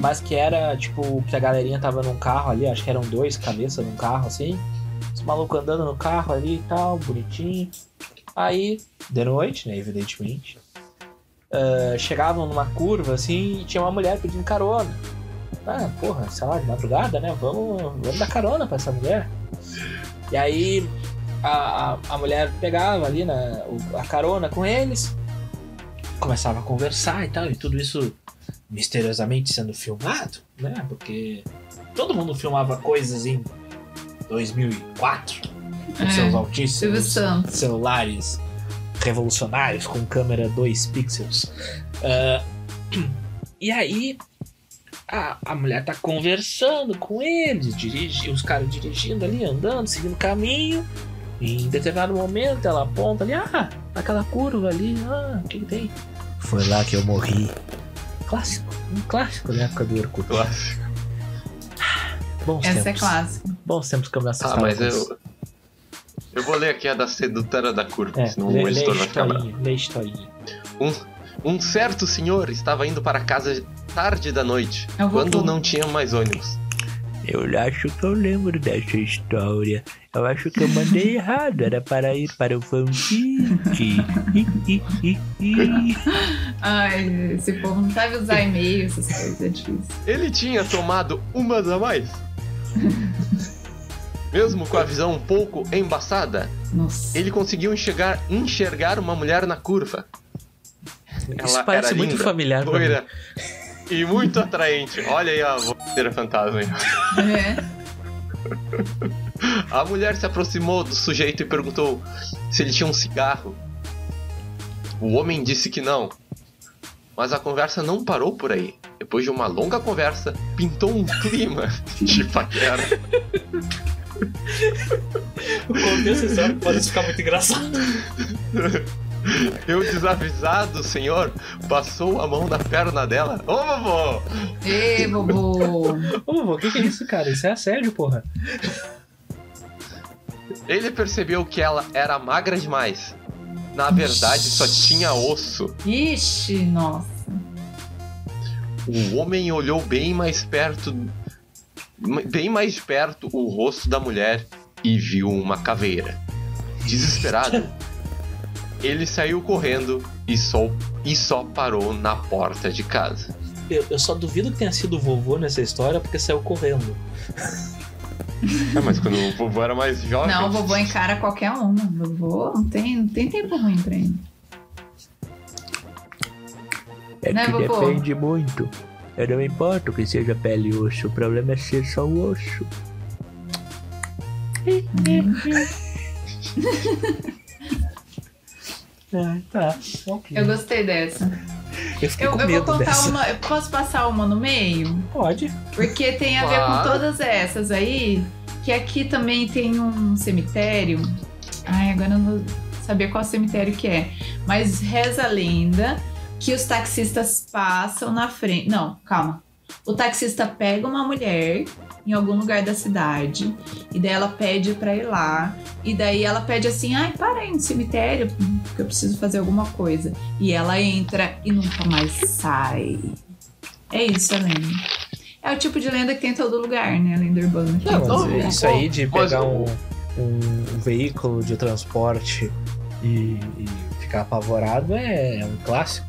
Mas que era, tipo, que a galerinha tava num carro ali, acho que eram dois cabeças num carro assim, os malucos andando no carro ali e tal, bonitinho. Aí, de noite, né, evidentemente, ah, chegavam numa curva assim e tinha uma mulher pedindo carona. Ah, porra, sei lá, de madrugada, né? Vamos, vamos dar carona pra essa mulher. E aí a, a, a mulher pegava ali na, a carona com eles, começava a conversar e tal, e tudo isso misteriosamente sendo filmado, né? Porque todo mundo filmava coisas em 2004 com É, seus altíssimos celulares revolucionários com câmera 2 pixels. Ah, *clears throat* e aí a, a mulher tá conversando com eles, dirige, os caras dirigindo ali, andando, seguindo o caminho. E em determinado momento ela aponta ali, ah, aquela curva ali, ah, o que, que tem? Foi lá que eu morri. Clássico, um clássico da época do Orkut. Clássico. Bons Essa é tempos. clássica. Bons tempos que eu me Ah, mas eu. Eu vou ler aqui a da sedutora da curva, É, senão lê, o lê editor vai ficar bravo. lê historinha. Um certo senhor estava indo para casa tarde da noite, quando não tinha mais ônibus. Eu acho que eu lembro dessa história. Eu acho que eu mandei *laughs* errado. Era para ir para o hi. Ai, esse povo não sabe usar e-mail, essas coisas, é difícil. Ele tinha tomado umas a mais. Mesmo com a visão um pouco embaçada, Nossa. ele conseguiu enxergar, enxergar uma mulher na curva. Isso Ela parece era muito linda, familiar loira e muito atraente. Olha aí a vozeira fantasma aí. É. *laughs* A mulher se aproximou do sujeito e perguntou se ele tinha um cigarro. O homem disse que não. Mas a conversa não parou por aí. Depois de uma longa conversa, pintou um clima *laughs* de paquera. O contexto histórico pode ficar muito engraçado. *laughs* E o desavisado senhor passou a mão na perna dela. Ô, vovô! Ê, vovô. Ô, vovô, o que, que é isso, cara? Isso é assédio, porra. Ele percebeu que ela era magra demais. Na verdade, só tinha osso. Ixi, nossa. O homem olhou bem mais perto, bem mais perto o rosto da mulher e viu uma caveira. Desesperado, ele saiu correndo e só, e só parou na porta de casa. Eu, eu só duvido que tenha sido o vovô nessa história porque saiu correndo. É, mas quando o vovô era mais jovem. Não, o vovô encara qualquer uma. Vovô não tem, não tem tempo ruim pra ele. É Né, que vovô? depende muito. Eu não me importo que seja pele e osso. O problema é ser só o osso. *laughs* Ah, tá. Ok. Eu gostei dessa. Eu Eu, com eu vou contar dessa. uma. Eu posso passar uma no meio? Pode. Porque tem a ver com todas essas aí. Que aqui também tem um cemitério. Ai, agora eu não vou saber qual cemitério que é. Mas reza a lenda que os taxistas passam na frente. Não, calma. O taxista pega uma mulher em algum lugar da cidade e daí ela pede pra ir lá e daí ela pede assim, ai, para aí no cemitério porque eu preciso fazer alguma coisa e ela entra e nunca mais sai. É isso a lenda. É o tipo de lenda que tem em todo lugar, né? A lenda urbana. Não, isso aí de pegar um, um veículo de transporte e, e ficar apavorado é, é um clássico.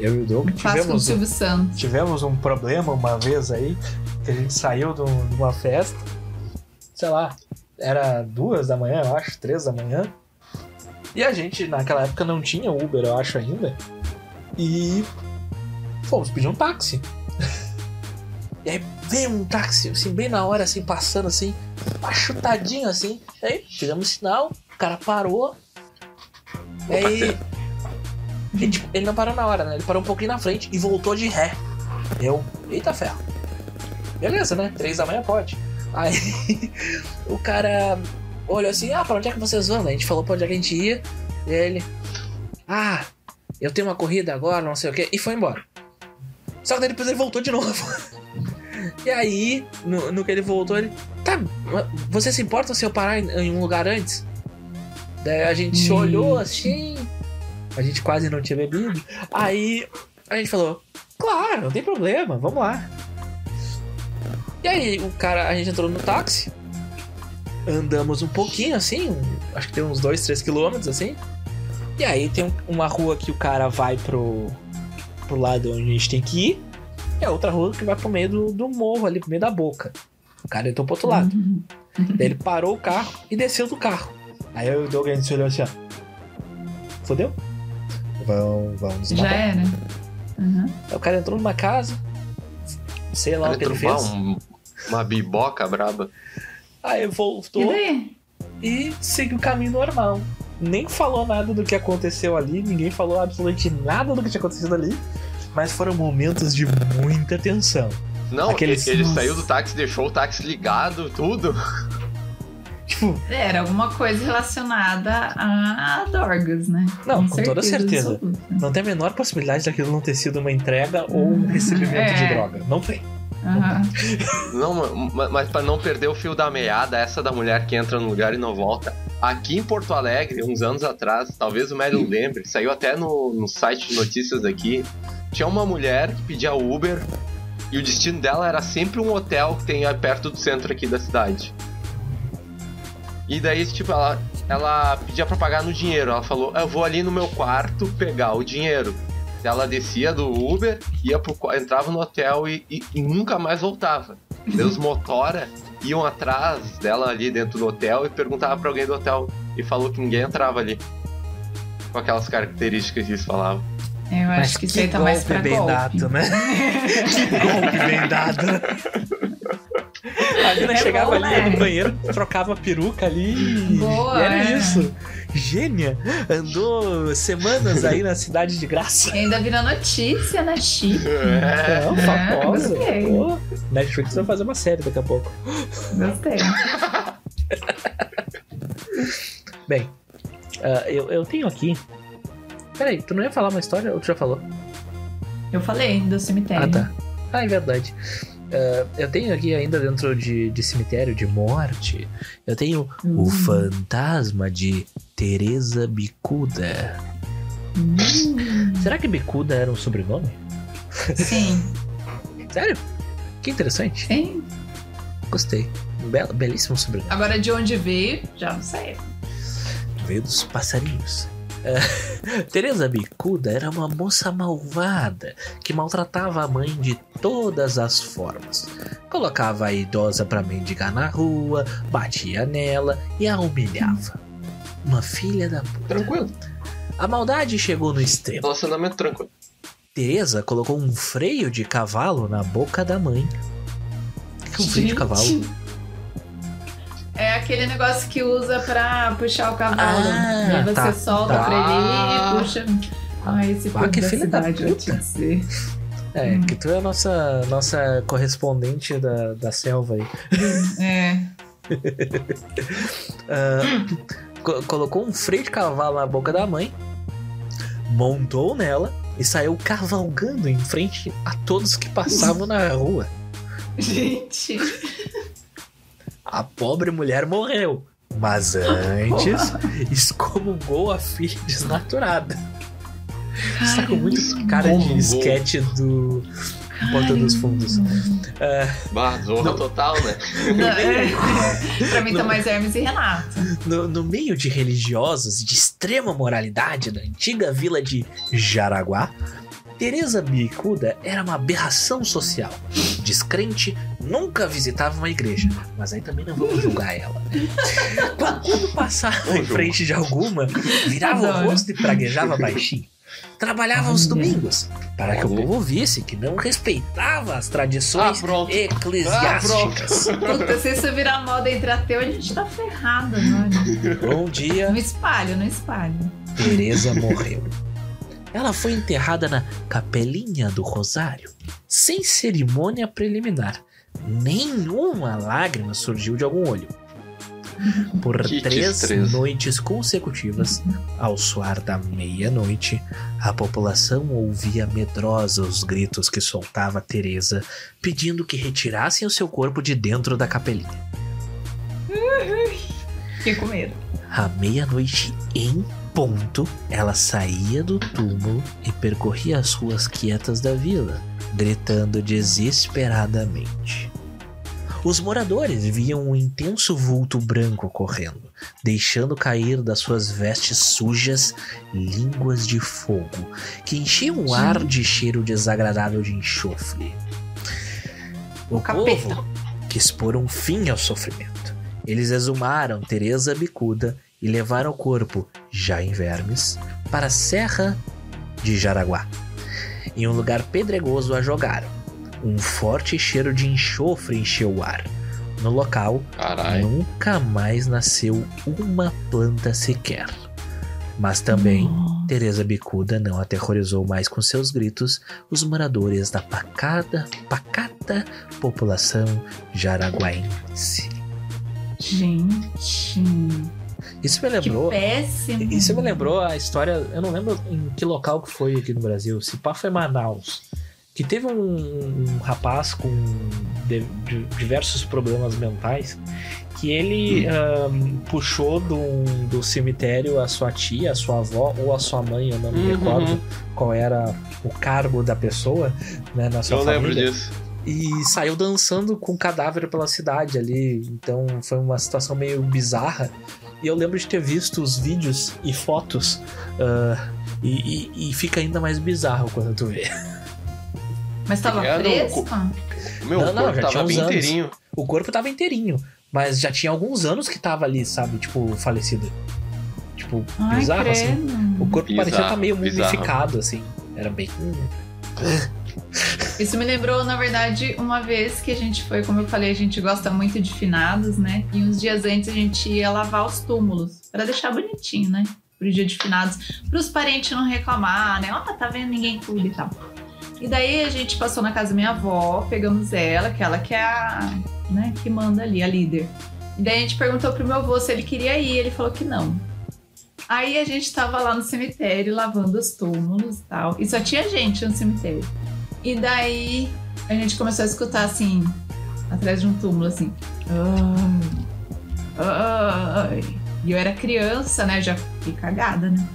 Eu e o Doug Um clássico do tivemos, um- Silvio Santos. tivemos um problema uma vez aí, que a gente saiu de, um- uma festa, sei lá, era duas da manhã, eu acho, três da manhã. E a gente, naquela época, não tinha Uber, eu acho ainda. E fomos pedir um táxi. *laughs* E aí veio um táxi, assim, bem na hora, assim, passando assim, achutadinho assim. Aí fizemos sinal, o cara parou. E aí. e, tipo, ele não parou na hora, né? Ele parou um pouquinho na frente e voltou de ré. Eu, eita ferro. Beleza, né? Três da manhã pode. Aí *laughs* o cara olhou assim, ah, pra onde é que vocês vão? A gente falou pra onde é que a gente ia. E ele, ah, eu tenho uma corrida agora, não sei o quê. E foi embora. Só que daí depois ele voltou de novo. *laughs* E aí, no, no que ele voltou, ele. Tá, você se importa se eu parar em, em um lugar antes? Daí a gente Hum. olhou assim. A gente quase não tinha bebido. Aí a gente falou: Claro, não tem problema, vamos lá. E aí, o cara, a gente entrou no táxi. Andamos um pouquinho assim, acho que tem uns 2, 3 quilômetros assim. E aí tem um- uma rua que o cara vai pro, pro lado onde a gente tem que ir. E a outra rua que vai pro meio do, do morro ali, pro meio da boca. O cara entrou pro outro lado. Daí ele parou o carro e desceu do carro. Aí eu e o Doug a gente se olhou assim, ó. Fodeu? Vão, vão nos Já era. Uhum. Aí o cara entrou numa casa. Sei lá o que ele fez. um- uma biboca braba. Aí E voltou daí? e seguiu o caminho normal. Nem falou nada do que aconteceu ali, ninguém falou absolutamente nada do que tinha acontecido ali. Mas foram momentos de muita tensão. Não, Aqueles- ele, ele saiu do táxi, deixou o táxi ligado, tudo. Tipo, Era alguma coisa relacionada a drogas, né? Não, com toda certeza. absoluta. não tem a menor possibilidade daquilo não ter sido uma entrega ou um recebimento É. de droga. Não tem. Aham. Não, ma- mas pra não perder o fio da meada, essa da mulher que entra no lugar e não volta. Aqui em Porto Alegre, uns anos atrás, talvez o Médio lembre, saiu até no, no site de notícias aqui. Tinha uma mulher que pedia Uber e o destino dela era sempre um hotel que tem perto do centro aqui da cidade. E daí, tipo, ela, ela pedia pra pagar no dinheiro. Ela falou: Eu vou ali no meu quarto pegar o dinheiro. Ela descia do Uber, ia pro, entrava no hotel e, e- e nunca mais voltava. Daí os motora iam atrás dela ali dentro do hotel e perguntava pra alguém do hotel e falou que ninguém entrava ali. Com aquelas características que eles falavam. Eu Mas acho que isso que aí tá mais pra golpe bem golpe. dado, né? *laughs* Que golpe bem dado. *laughs* A mina É chegava bom, ali né? no banheiro, trocava a peruca ali. Boa, e era é. isso. Gênia. Andou semanas aí na cidade de graça. E ainda vira notícia, né? Chique. É. Não, É, famosa. gostei. Pô, Netflix vai fazer uma série daqui a pouco. Gostei. *laughs* Bem, ah, eu, eu tenho aqui. Peraí, tu não ia falar uma história ou tu já falou? Eu falei do cemitério. Ah, tá. Ah, é verdade. Ah, eu tenho aqui ainda dentro de, de cemitério de morte. Eu tenho o Hum. fantasma de Teresa Bicuda. Hum. Será que Bicuda era um sobrenome? Sim, *laughs* Sério? Que interessante. sim. Gostei. Belíssimo sobrenome. Agora de onde veio, já não sei. Veio dos passarinhos. *laughs* Teresa Bicuda era uma moça malvada que maltratava a mãe de todas as formas. Colocava a idosa pra mendigar na rua, batia nela e a humilhava. Uma filha da puta. Tranquilo. A maldade chegou no extremo. Relacionamento tranquilo. Teresa colocou um freio de cavalo na boca da mãe. Que é um freio de cavalo? É aquele negócio que usa pra puxar o cavalo. Ah, Aí você tá, solta tá. pra ele e puxa. Ai, esse Ah, que da filha da te puta. É, que tu é a nossa, nossa correspondente da, da selva aí. É. *laughs* Ah, co- colocou um freio de cavalo na boca da mãe, montou nela e saiu cavalgando em frente a todos que passavam na rua. *laughs* Gente. A pobre mulher morreu, mas antes *laughs* excomungou a filha desnaturada. Está com muito cara de esquete do Porta dos Fundos. Bah, zorra total, né? *laughs* Não, é. *laughs* pra mim tá mais Hermes e Renato. No, no meio de religiosos e de extrema moralidade da antiga vila de Jaraguá, Teresa Bicuda era uma aberração social. Descrente, nunca visitava uma igreja. Mas aí também não vamos julgar ela. né? *laughs* Quando, passava em frente de alguma, virava o Adoro. rosto e praguejava baixinho. Trabalhava aos Olha. domingos, para que o povo visse que não respeitava as Ah, tradições pronto. eclesiásticas. Puta, se isso virar moda entre ateu, a gente tá ferrado, mano. um dia, Não espalho, não espalho. Teresa morreu. Ela foi enterrada na Capelinha do Rosário, sem cerimônia preliminar. Nenhuma lágrima surgiu de algum olho. Por Que três destreza. noites consecutivas, ao soar da meia-noite, a população ouvia medrosa os gritos que soltava Teresa, pedindo que retirassem o seu corpo de dentro da capelinha. Fiquei com medo. À meia-noite em ponto, ela saía do túmulo e percorria as ruas quietas da vila, gritando desesperadamente. Os moradores viam um intenso vulto branco correndo, deixando cair das suas vestes sujas línguas de fogo, que enchiam o ar de cheiro desagradável de enxofre. O Capeta. povo quis pôr um fim ao sofrimento. Eles exumaram Teresa Bicuda e levaram o corpo, já em vermes, para a Serra de Jaraguá. Em um lugar pedregoso a jogaram. Um forte cheiro de enxofre encheu o ar. No local, Caralho. nunca mais nasceu uma planta sequer. Mas também, Teresa Bicuda não aterrorizou mais com seus gritos os moradores da pacata, pacata população jaraguaense. Gente. Isso me Que lembrou. péssimo. Isso me lembrou a história. Eu não lembro em que local que foi aqui no Brasil. Se pá foi Manaus. que teve um, um rapaz com de- de- diversos problemas mentais que ele ahn, puxou do, do cemitério a sua tia, a sua avó ou a sua mãe, eu não me Uhum. recordo qual era o cargo da pessoa né, na sua Eu família. lembro disso. E saiu dançando com cadáver pela cidade ali. Então foi uma situação meio bizarra. E eu lembro de ter visto os vídeos e fotos. ah, e, e- e fica ainda mais bizarro quando tu vê. Mas tava É, não, fresco? O meu Não, não, corpo já tinha tava uns bem anos. inteirinho. O corpo tava inteirinho. Mas já tinha alguns anos que tava ali, sabe? Tipo, falecido. Tipo, Ai, bizarro assim. credo. O corpo parecia Bizarro, estar meio bizarro. mumificado, assim. Era bem. *laughs* Isso me lembrou, na verdade, uma vez que a gente foi, como eu falei, a gente gosta muito de finados, né? E uns dias antes a gente ia lavar os túmulos, pra deixar bonitinho, né? Pro dia de finados, pros parentes não reclamar, né? Ó, tá vendo ninguém tudo e tal. E daí a gente passou na casa da minha avó, pegamos ela, que ela que é a, né, que manda ali, a líder. E daí a gente perguntou pro meu avô se ele queria ir, ele falou que não. Aí a gente tava lá no cemitério lavando os túmulos e tal. E só tinha gente no cemitério. E daí a gente começou a escutar assim, atrás de um túmulo, assim. Ai, ai. E eu era criança, né? Já fiquei cagada, né?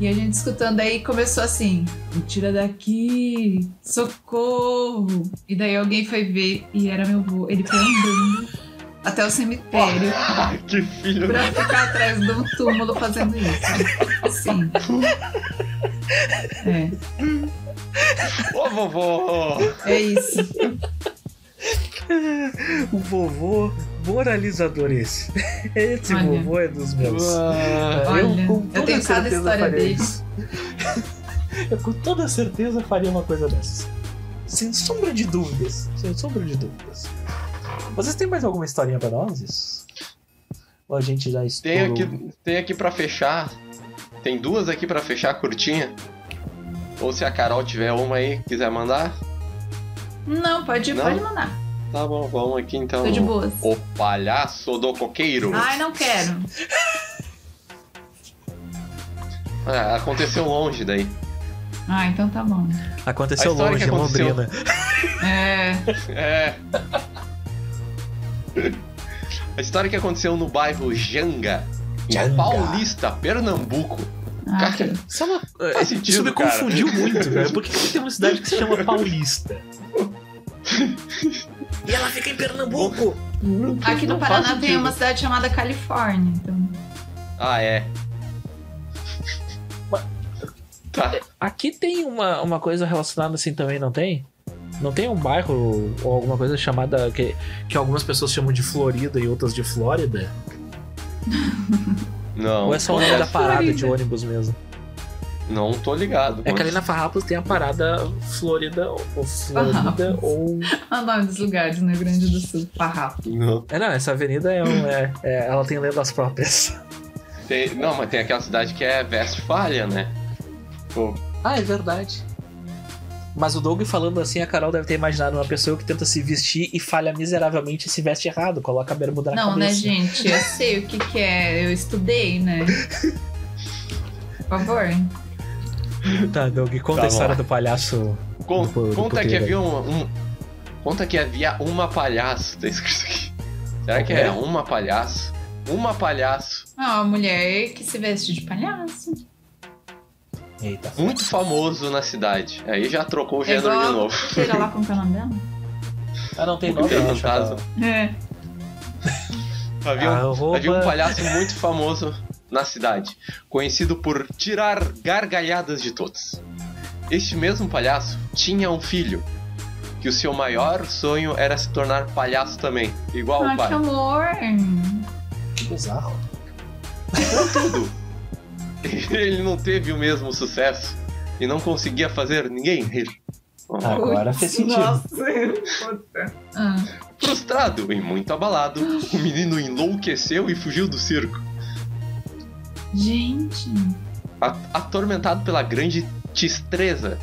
E a gente escutando aí começou assim: me tira daqui, socorro. E daí alguém foi ver e era meu avô. Ele foi andando até o cemitério Ah, *laughs* que filho pra ficar atrás de um túmulo fazendo isso. Sim. É, Ô, vovô! é isso. O vovô moralizador esse. Esse Olha. vovô é dos meus. Ah, Olha, com eu toda tenho cada certeza história faria dele. isso. eu com toda certeza faria uma coisa dessas. Sem sombra de dúvidas. Sem sombra de dúvidas. Vocês têm mais alguma historinha pra nós? Ou a gente já estourou? Tem aqui, tem aqui pra fechar. Tem duas aqui pra fechar, curtinha. Ou se a Carol tiver uma aí, quiser mandar. Não, pode, Não? pode mandar. Tá bom, vamos aqui então. Tô de boas. O palhaço do coqueiro. Ai, não quero. Ah, aconteceu longe daí. Ah, então tá bom. Aconteceu longe em aconteceu- Londrina. É. *laughs* É. *laughs* A história que aconteceu no bairro Janga, Janga. Paulista, Pernambuco. Ah, Cara, Isso, é uma- Faz sentido, isso me cara. confundiu muito, cara. Por que que tem uma cidade que se chama Paulista? *laughs* e ela fica em Pernambuco. Aqui no Paraná tem sentido. uma cidade chamada Califórnia. Então... Ah, é. Tá. Aqui tem uma, uma coisa relacionada assim também, não tem? Não tem um bairro ou alguma coisa chamada que, que algumas pessoas chamam de Florida e outras de Flórida? *laughs* Não. ou é só o nome da acontece. parada Florida. de ônibus mesmo? Não tô ligado. É que ali mas- na Farrapos tem a parada Flórida ou Florida Farrapos. ou. É o nome dos lugares no Rio Grande do Sul. Farrapo. Não, É, não, essa avenida é, um, é, é- ela tem lendas próprias. tem- não, mas tem aquela cidade que é Westfália, né? Pô, Ah, é verdade. Mas o Doug falando assim, a Carol deve ter imaginado uma pessoa que tenta se vestir e falha miseravelmente e se veste errado, coloca a bermuda na Não, né, cabeça. gente? Eu sei o que, que é. Eu estudei, né? Por favor. Tá, Doug, conta Tá, a história do palhaço. con- Do- do conta que havia um, um- Conta que havia uma palhaço. Tá escrito aqui. Será que é uma palhaço? Uma palhaço Ah, uma mulher que se veste de palhaço. Eita. muito famoso na cidade. Aí já trocou o gênero igual de novo. Seja lá como que é o nome dela. Ah, não tem nome, Tem fantasma. tá? É. *laughs* Havia um, havia um palhaço muito famoso na cidade, conhecido por tirar gargalhadas de todos. Este mesmo palhaço tinha um filho, que o seu maior sonho era se tornar palhaço também, igual Ah, o pai. que amor. Que bizarro. Contudo, *laughs* ele não teve o mesmo sucesso e não conseguia fazer ninguém rir. Agora fez sentido. Nossa. *laughs* Ah, Frustrado e muito abalado, o menino enlouqueceu e fugiu do circo. gente. A- atormentado pela grande tistreza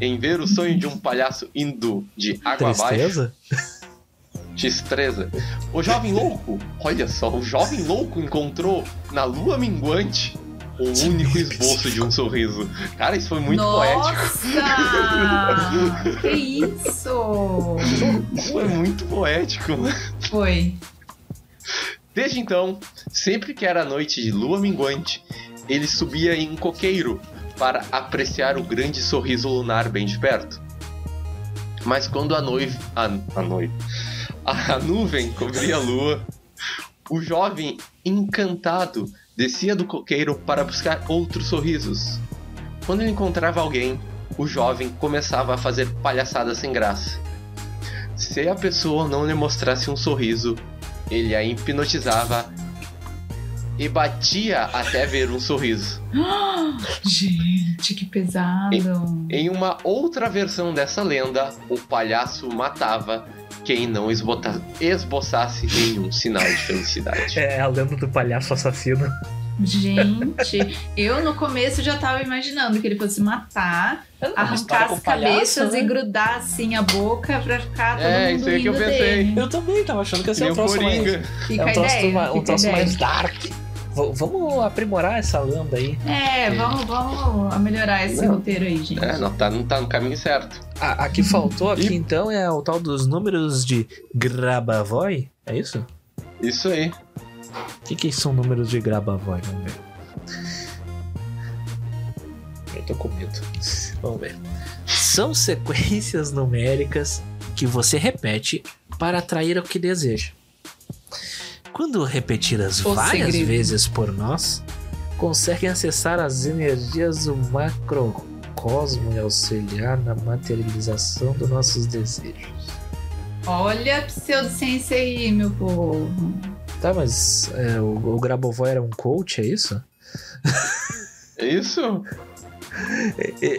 em ver o sonho de um palhaço indo de água abaixo. Tristeza? Tistreza. O jovem louco, olha só, o jovem louco encontrou na lua minguante o único esboço de um sorriso. Cara, isso foi muito poético. Nossa! que isso? Isso foi muito poético. Foi. Desde então, sempre que era noite de lua minguante, ele subia em um coqueiro para apreciar o grande sorriso lunar bem de perto. Mas quando a noiva. A, a noiva. A, a nuvem cobria a lua, o jovem, encantado, descia do coqueiro para buscar outros sorrisos. Quando ele encontrava alguém, o jovem começava a fazer palhaçadas sem graça. Se a pessoa não lhe mostrasse um sorriso, ele a hipnotizava e batia até ver um sorriso. *gasps* Gente, que pesado. Em uma outra versão dessa lenda, o palhaço matava quem não esbota- esboçasse nenhum sinal de felicidade. É a lenda do palhaço assassino. Gente, eu no começo já tava imaginando que ele fosse matar, arrancar as cabeças né? e grudar assim a boca pra ficar todo É, mundo isso aí que eu pensei. dele. Eu também tava achando que ia ser um o troço mais. É um a troço, ideia, ma- um troço mais dark. V- vamos aprimorar essa lenda aí. É, vamos, vamos melhorar esse Não. roteiro aí, gente. É, não tá, não tá no caminho certo. A, a que faltou aqui E- então é o tal dos números de Grabavoy? É isso? Isso aí. O que, que são números de Grabavoy? Vamos ver. Eu tô com medo. Vamos ver. São sequências numéricas que você repete para atrair o que deseja. Quando repetidas O várias segredo. vezes por nós, conseguem acessar as energias do macrocosmo e auxiliar na materialização dos nossos desejos. Olha pseudociência aí, meu povo. Tá, mas é, o, o Grabovoi era um coach, é isso? É isso?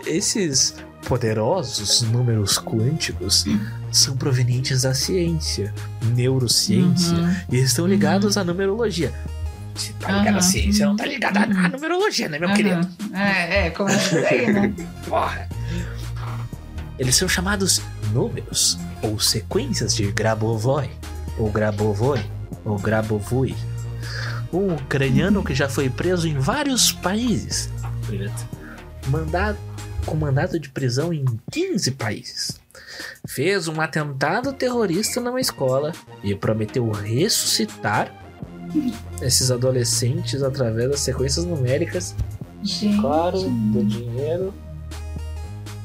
Esses poderosos números quânticos são provenientes da ciência, neurociência, Uhum. e estão ligados à numerologia. Se tá ligado à Aham. ciência, não tá ligado à- à Uhum. numerologia, né, meu querido? É, é, começa aí, né? *laughs* Porra! Eles são chamados números ou sequências de Grabovoi, ou Grabovoi, ou Grabovui. Um ucraniano que já foi preso em vários países, mandado, com mandato de prisão em 15 países. Fez um atentado terrorista numa escola e prometeu ressuscitar esses adolescentes através das sequências numéricas Gente. Claro, do dinheiro.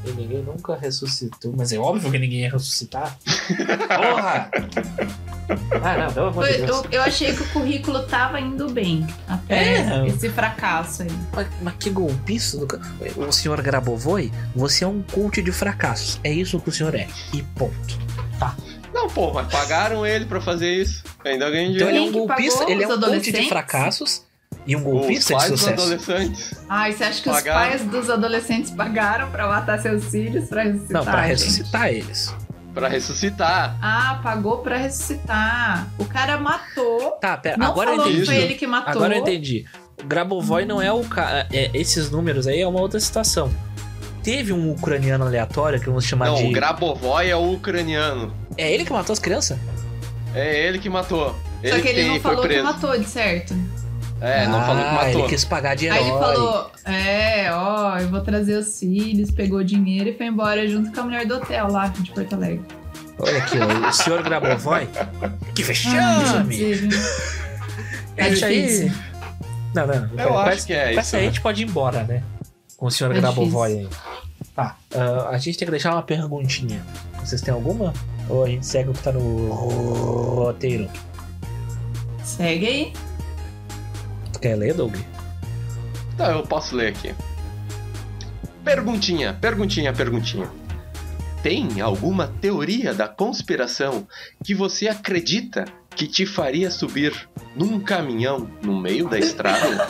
E ninguém nunca ressuscitou. Mas é óbvio que ninguém ia ressuscitar. *laughs* Porra! Ah, não, pelo amor de Eu, Deus. eu, eu achei que o currículo tava indo bem até É. esse fracasso aí. Mas, mas que golpista do O senhor Grabovoi, você é um coach de fracassos. É isso que o senhor é. E ponto. Não, pô, mas pagaram ele pra fazer isso. Ainda Então dinheiro. ele é um golpista, ele é Os um coach de fracassos e um Os golpista de pais dos sucesso. adolescentes. Ai, você acha que Pagaram. os pais dos adolescentes pagaram pra matar seus filhos pra ressuscitar? Não, pra ressuscitar eles. Pra ressuscitar. Ah, pagou pra ressuscitar. O cara matou. Tá, pera, Não agora eu falou que entendi. foi ele que matou. Agora eu entendi. O Grabovoi não é o cara. É, esses números aí é uma outra situação. Teve um ucraniano aleatório que vamos chamar não, de. o Grabovoi é o ucraniano. É ele que matou as crianças? É ele que matou. Ele Só que ele não falou que matou, de certo. É, não falou que Ah, matou. Ele quis pagar de herói. Aí ele falou: É, ó, eu vou trazer os filhos, pegou dinheiro e foi embora junto com a mulher do hotel lá de Porto Alegre. Olha aqui, ó, o senhor Grabovoi. Que Ah, vexame! inclusive. Tá Esse aí. difícil. Não, não. Eu acho essa- que é isso. essa aí a gente pode ir embora, né? Com o senhor É Grabovoi aí. Tá. ah, a gente tem que deixar uma perguntinha. Vocês têm alguma? Ou a gente segue o que tá no roteiro? Segue aí. Tu quer ler, Doug? Tá, eu posso ler aqui. Perguntinha, perguntinha, perguntinha. Tem alguma teoria da conspiração que você acredita que te faria subir num caminhão no meio da estrada? *laughs*